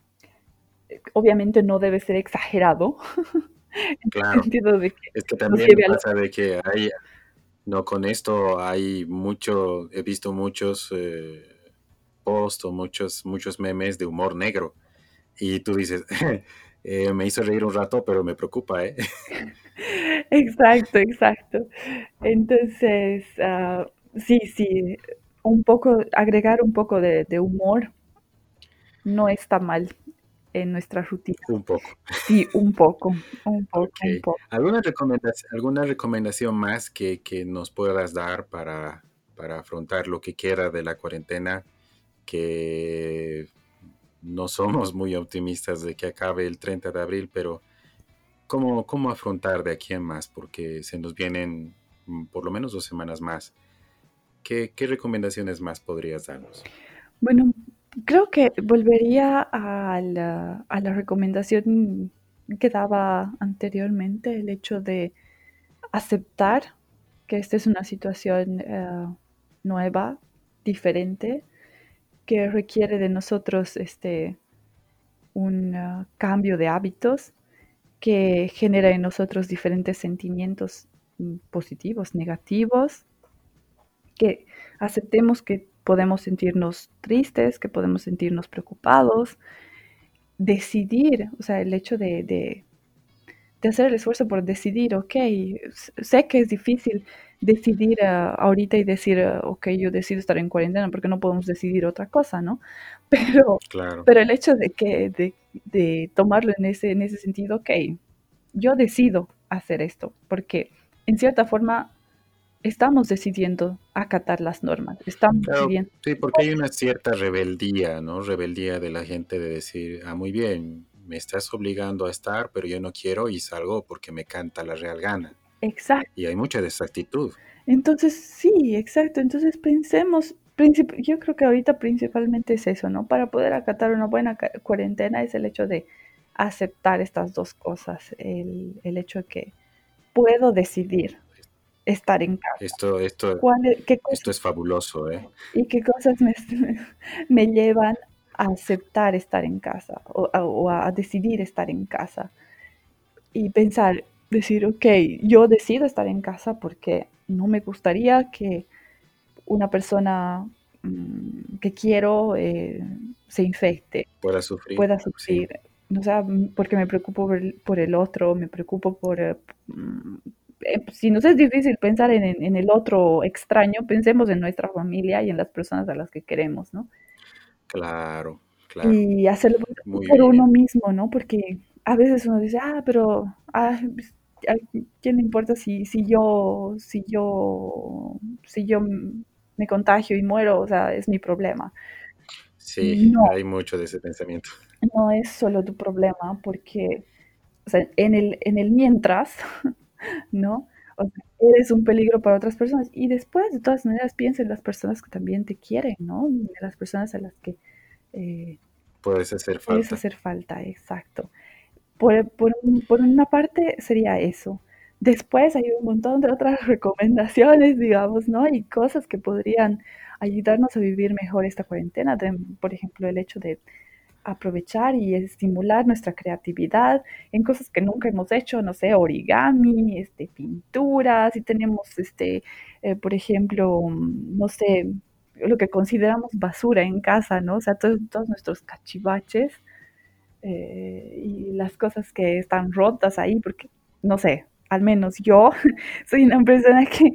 obviamente no debe ser exagerado. Claro. es que también pasa de que hay, no, con esto hay mucho, he visto muchos eh, posts o muchos, muchos memes de humor negro. Y tú dices, eh, me hizo reír un rato, pero me preocupa, ¿eh? Exacto, exacto. Entonces, uh, sí, sí, un poco, agregar un poco de, de humor no está mal en nuestra rutina. Un poco. Sí, un poco, un poco, un poco. ¿Alguna, recomendación, ¿Alguna recomendación más que, que nos puedas dar para, para, afrontar lo que quiera de la cuarentena? Que no somos muy optimistas de que acabe el 30 de abril, pero ¿cómo, cómo afrontar de aquí en más? Porque se nos vienen mm, por lo menos dos semanas más. ¿Qué, qué recomendaciones más podrías darnos? Bueno, Creo que volvería a la, recomendación que daba anteriormente, el hecho de aceptar que esta es una situación eh, nueva, diferente, que requiere de nosotros este, un uh, cambio de hábitos, que genera en nosotros diferentes sentimientos mm, positivos, negativos, que aceptemos que podemos sentirnos tristes, que podemos sentirnos preocupados, decidir, o sea, el hecho de, de hacer el esfuerzo por decidir, ok, sé que es difícil decidir uh, ahorita y decir, uh, ok, yo decido estar en cuarentena porque no podemos decidir otra cosa, ¿no? Pero, claro. pero el hecho de que de, de, tomarlo en ese, en ese sentido, ok, yo decido hacer esto, porque en cierta forma estamos decidiendo acatar las normas, estamos claro, decidiendo... Sí, porque hay una cierta rebeldía, ¿no? Rebeldía de la gente de decir, ah, muy bien, me estás obligando a estar, pero yo no quiero y salgo porque me canta la real gana. Exacto. Y hay mucha desactitud. Entonces, sí, exacto. Entonces pensemos, yo creo que ahorita principalmente es eso, ¿no? Para poder acatar una buena cuarentena es el hecho de aceptar estas dos cosas, el, el hecho de que puedo decidir estar en casa. Esto, esto, es, qué cosas, esto es fabuloso, ¿eh? Y qué cosas me, me llevan a aceptar estar en casa o, o a decidir estar en casa. Y pensar, decir, ok, yo decido estar en casa porque no me gustaría que una persona mmm, que quiero eh, se infecte. Pueda sufrir. Pueda sufrir. Sí. O sea, porque me preocupo por el, por el otro, me preocupo por... Eh, si nos es difícil pensar en, en, el otro extraño, pensemos en nuestra familia y en las personas a las que queremos, ¿no? Claro, claro. Y hacerlo por, uno mismo, ¿no? Porque a veces uno dice, ah, pero ah, ¿a quién le importa si, si yo, si yo, si yo me contagio y muero? O sea, es mi problema. Sí, no, hay mucho de ese pensamiento. No es solo tu problema, porque o sea, en, el, en el mientras, ¿no? O sea, eres un peligro para otras personas. Y después, de todas maneras, piensa en las personas que también te quieren, ¿no? En las personas a las que... Eh, puedes hacer falta. Puedes hacer falta, exacto. Por, por, por, una parte sería eso. Después hay un montón de otras recomendaciones, digamos, ¿no? Y cosas que podrían ayudarnos a vivir mejor esta cuarentena. De, por ejemplo, el hecho de aprovechar y estimular nuestra creatividad en cosas que nunca hemos hecho, no sé, origami, este, pintura, si tenemos, este, eh, por ejemplo, no sé, lo que consideramos basura en casa, ¿no? O sea, todos, todos nuestros cachivaches eh, y las cosas que están rotas ahí, porque, no sé, al menos yo soy una persona que,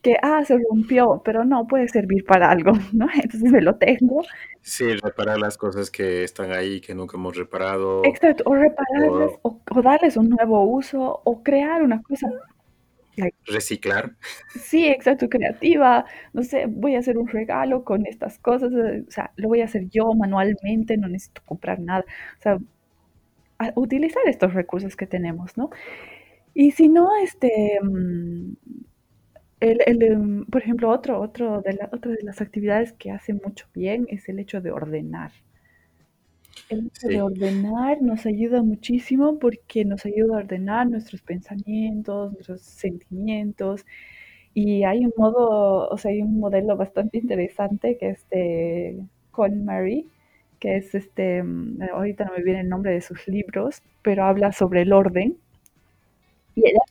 que, ah, se rompió, pero no puede servir para algo, ¿no? Entonces me lo tengo. Sí, reparar las cosas que están ahí, que nunca hemos reparado. Exacto, o repararlas, o, o darles un nuevo uso, o crear una cosa reciclar. Sí, exacto, creativa. No sé, voy a hacer un regalo con estas cosas. O sea, lo voy a hacer yo manualmente, no necesito comprar nada. O sea, utilizar estos recursos que tenemos, ¿no? Y si no, este, mm, el, el, mm, por ejemplo, otro, otro de la, otra de las actividades que hace mucho bien es el hecho de ordenar. El hecho sí. de ordenar nos ayuda muchísimo porque nos ayuda a ordenar nuestros pensamientos, nuestros sentimientos. Y hay un modo, o sea, hay un modelo bastante interesante que es de Mary, que es este, mm, ahorita no me viene el nombre de sus libros, pero habla sobre el orden.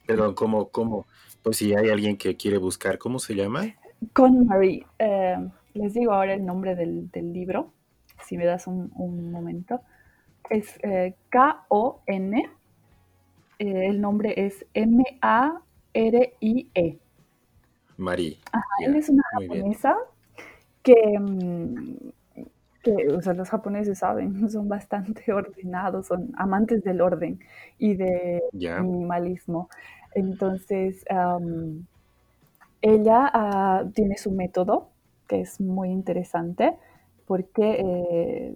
Pero ¿cómo, cómo? Pues si hay alguien que quiere buscar, ¿cómo se llama? Con Mary. Eh, les digo ahora el nombre del, del libro si me das un, un momento. Es eh, K-O-N, eh, el nombre es M-A-R-I-E. Marie. Ajá, él es una japonesa que, mm, que, o sea, los japoneses saben, son bastante ordenados, son amantes del orden y de Ya. minimalismo. Entonces, um, ella uh, tiene su método, que es muy interesante porque eh,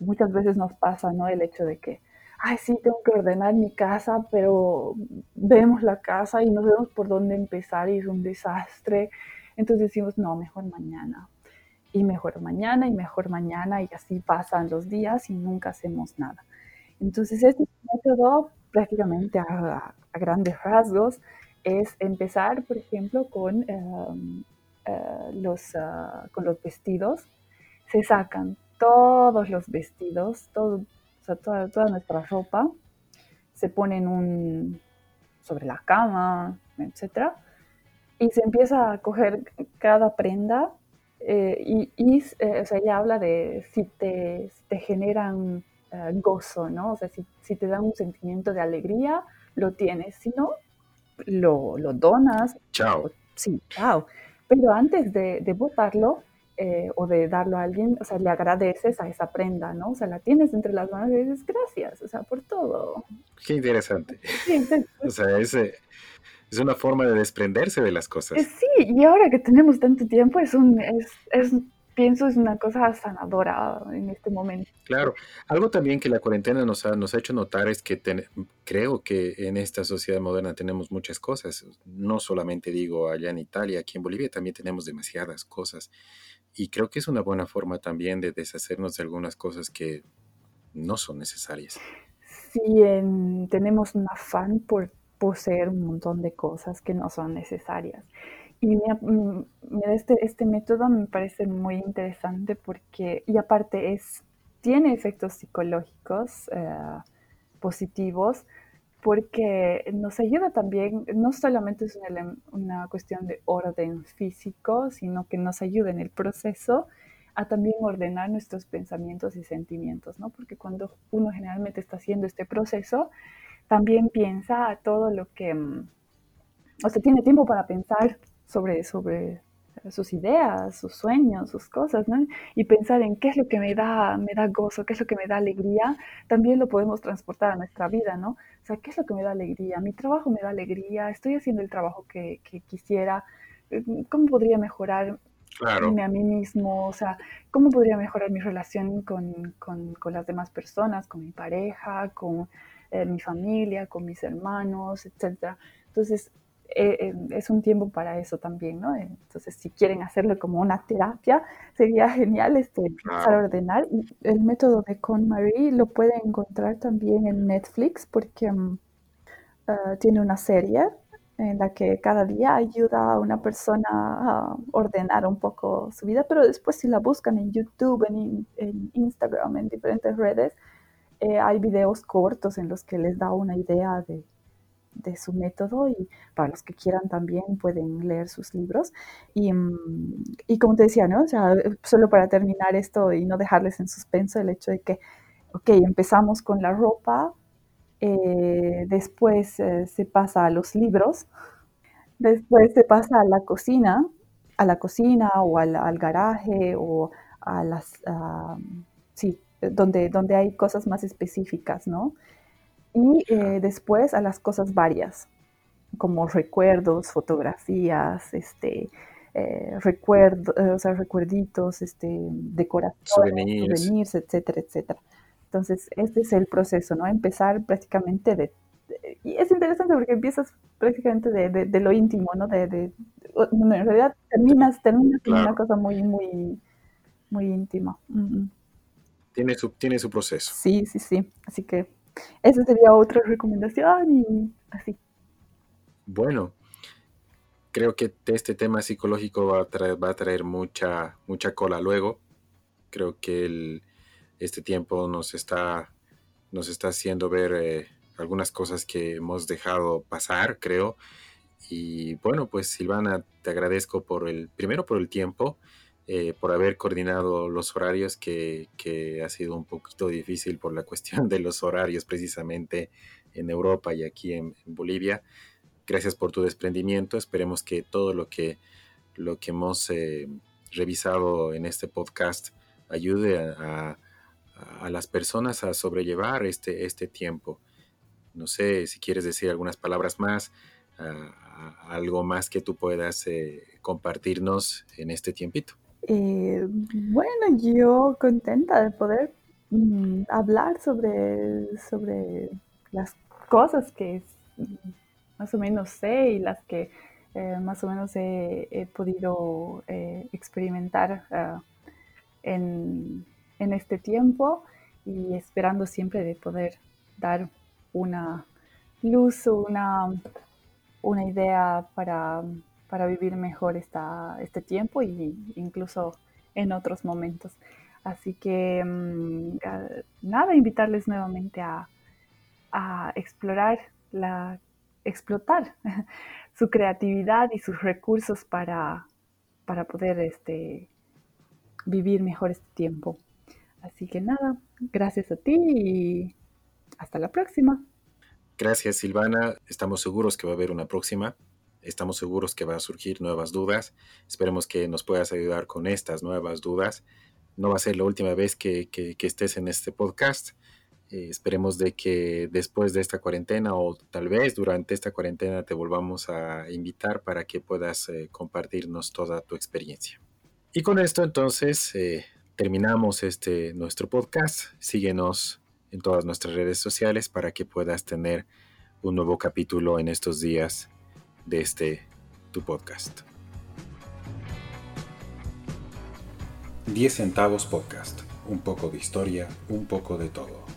muchas veces nos pasa, ¿no? El hecho de que, ay, sí, tengo que ordenar mi casa, pero vemos la casa y no sabemos por dónde empezar y es un desastre. Entonces decimos, no, mejor mañana. Y mejor mañana y mejor mañana y así pasan los días y nunca hacemos nada. Entonces este método prácticamente a, grandes rasgos es empezar, por ejemplo, con, um, uh, los, uh, con los vestidos se sacan todos los vestidos, todo, o sea, toda, toda, nuestra ropa, se ponen un, sobre la cama, etc. Y se empieza a coger cada prenda eh, y, y eh, o sea, ella habla de si te, si te generan uh, gozo, ¿no? O sea, si, si, te dan un sentimiento de alegría, lo tienes, si no, lo, lo donas. Chao. Sí, chao. Pero antes de, de botarlo eh, o de darlo a alguien, o sea, le agradeces a esa prenda, ¿no? O sea, la tienes entre las manos y dices gracias, o sea, por todo. Qué interesante. o sea, es, es una forma de desprenderse de las cosas. Eh, sí, y ahora que tenemos tanto tiempo, es un, es, es pienso es una cosa sanadora en este momento. Claro, algo también que la cuarentena nos ha, nos ha hecho notar es que creo que en esta sociedad moderna tenemos muchas cosas, no solamente digo allá en Italia, aquí en Bolivia también tenemos demasiadas cosas y creo que es una buena forma también de deshacernos de algunas cosas que no son necesarias. Sí, tenemos un afán por poseer un montón de cosas que no son necesarias. Y mm, este, este método me parece muy interesante porque, y aparte es, tiene efectos psicológicos eh, positivos porque nos ayuda también, no solamente es una, una, cuestión de orden físico, sino que nos ayuda en el proceso a también ordenar nuestros pensamientos y sentimientos, ¿no? Porque cuando uno generalmente está haciendo este proceso, también piensa todo lo que, mm, o sea, tiene tiempo para pensar sobre, sobre sus ideas, sus sueños, sus cosas, ¿no? Y pensar en qué es lo que me da, me da gozo, qué es lo que me da alegría, también lo podemos transportar a nuestra vida, ¿no? O sea, ¿qué es lo que me da alegría? Mi trabajo me da alegría, estoy haciendo el trabajo que, quisiera, ¿cómo podría mejorar a mí mismo? O sea, ¿cómo podría mejorar mi relación con, con, con las demás personas, con mi pareja, con eh, mi familia, con mis hermanos, etcétera? Entonces, eh, eh, es un tiempo para eso también, ¿no? Entonces, si quieren hacerlo como una terapia, sería genial este, empezar a ordenar. el método de KonMari lo pueden encontrar también en Netflix porque ah, tiene una serie en la que cada día ayuda a una persona a ordenar un poco su vida, pero después si la buscan en YouTube, en, en Instagram, en diferentes redes, eh, hay videos cortos en los que les da una idea de de su método y para los que quieran también pueden leer sus libros. Y, mm, y como te decía, ¿no? Solo para terminar esto y no dejarles en suspenso el hecho de que, ok, empezamos con la ropa, eh, después eh, se pasa a los libros, después se pasa a la cocina, a la cocina o al, al garaje o a las, sí, donde, donde hay cosas más específicas, ¿no? y eh, después a las cosas varias, como recuerdos, fotografías, este, eh, recuerdo, eh, o sea, recuerditos, este, decoraciones, souvenirs. etcétera, etcétera. Entonces, este es el proceso, ¿no? Empezar prácticamente de... y es interesante porque empiezas prácticamente de, de, lo íntimo, ¿no? De, de, en realidad terminas, terminas en una cosa muy, muy, muy íntima. Tiene su, tiene su proceso. Sí, sí, sí. Así que esa sería otra recomendación y así. Bueno, creo que este tema psicológico va a traer, va a traer mucha, mucha cola luego. Creo que este tiempo nos está, nos está haciendo ver eh, algunas cosas que hemos dejado pasar, creo. Y bueno, pues Silvana, te agradezco por el, primero por el tiempo eh, por haber coordinado los horarios, que, ha sido un poquito difícil por la cuestión de los horarios precisamente en Europa y aquí en, Bolivia. Gracias por tu desprendimiento. Esperemos que todo lo que, lo que hemos eh, revisado en este podcast ayude a, las personas a sobrellevar este, este tiempo. No sé si quieres decir algunas palabras más, algo más que tú puedas eh, compartirnos en este tiempito. Eh, bueno, yo contenta de poder mm, hablar sobre, sobre las cosas que más o menos sé y las que eh, más o menos he, podido eh, experimentar ah, en, en, este tiempo y esperando siempre de poder dar una luz, una, una idea para para vivir mejor esta, este tiempo e incluso en otros momentos. Así que mm, nada, invitarles nuevamente a, explorar, la, explotar su creatividad y sus recursos para, para poder este, vivir mejor este tiempo. Así que nada, gracias a ti y hasta la próxima. Gracias Silvana, estamos seguros que va a haber una próxima. Estamos seguros que va a surgir nuevas dudas. Esperemos que nos puedas ayudar con estas nuevas dudas. No va a ser la última vez que, estés en este podcast. Eh, esperemos de que después de esta cuarentena o tal vez durante esta cuarentena te volvamos a invitar para que puedas eh, compartirnos toda tu experiencia. Y con esto entonces eh, terminamos este nuestro podcast. Síguenos en todas nuestras redes sociales para que puedas tener un nuevo capítulo en estos días de este tu podcast. 10 centavos podcast, un poco de historia, un poco de todo.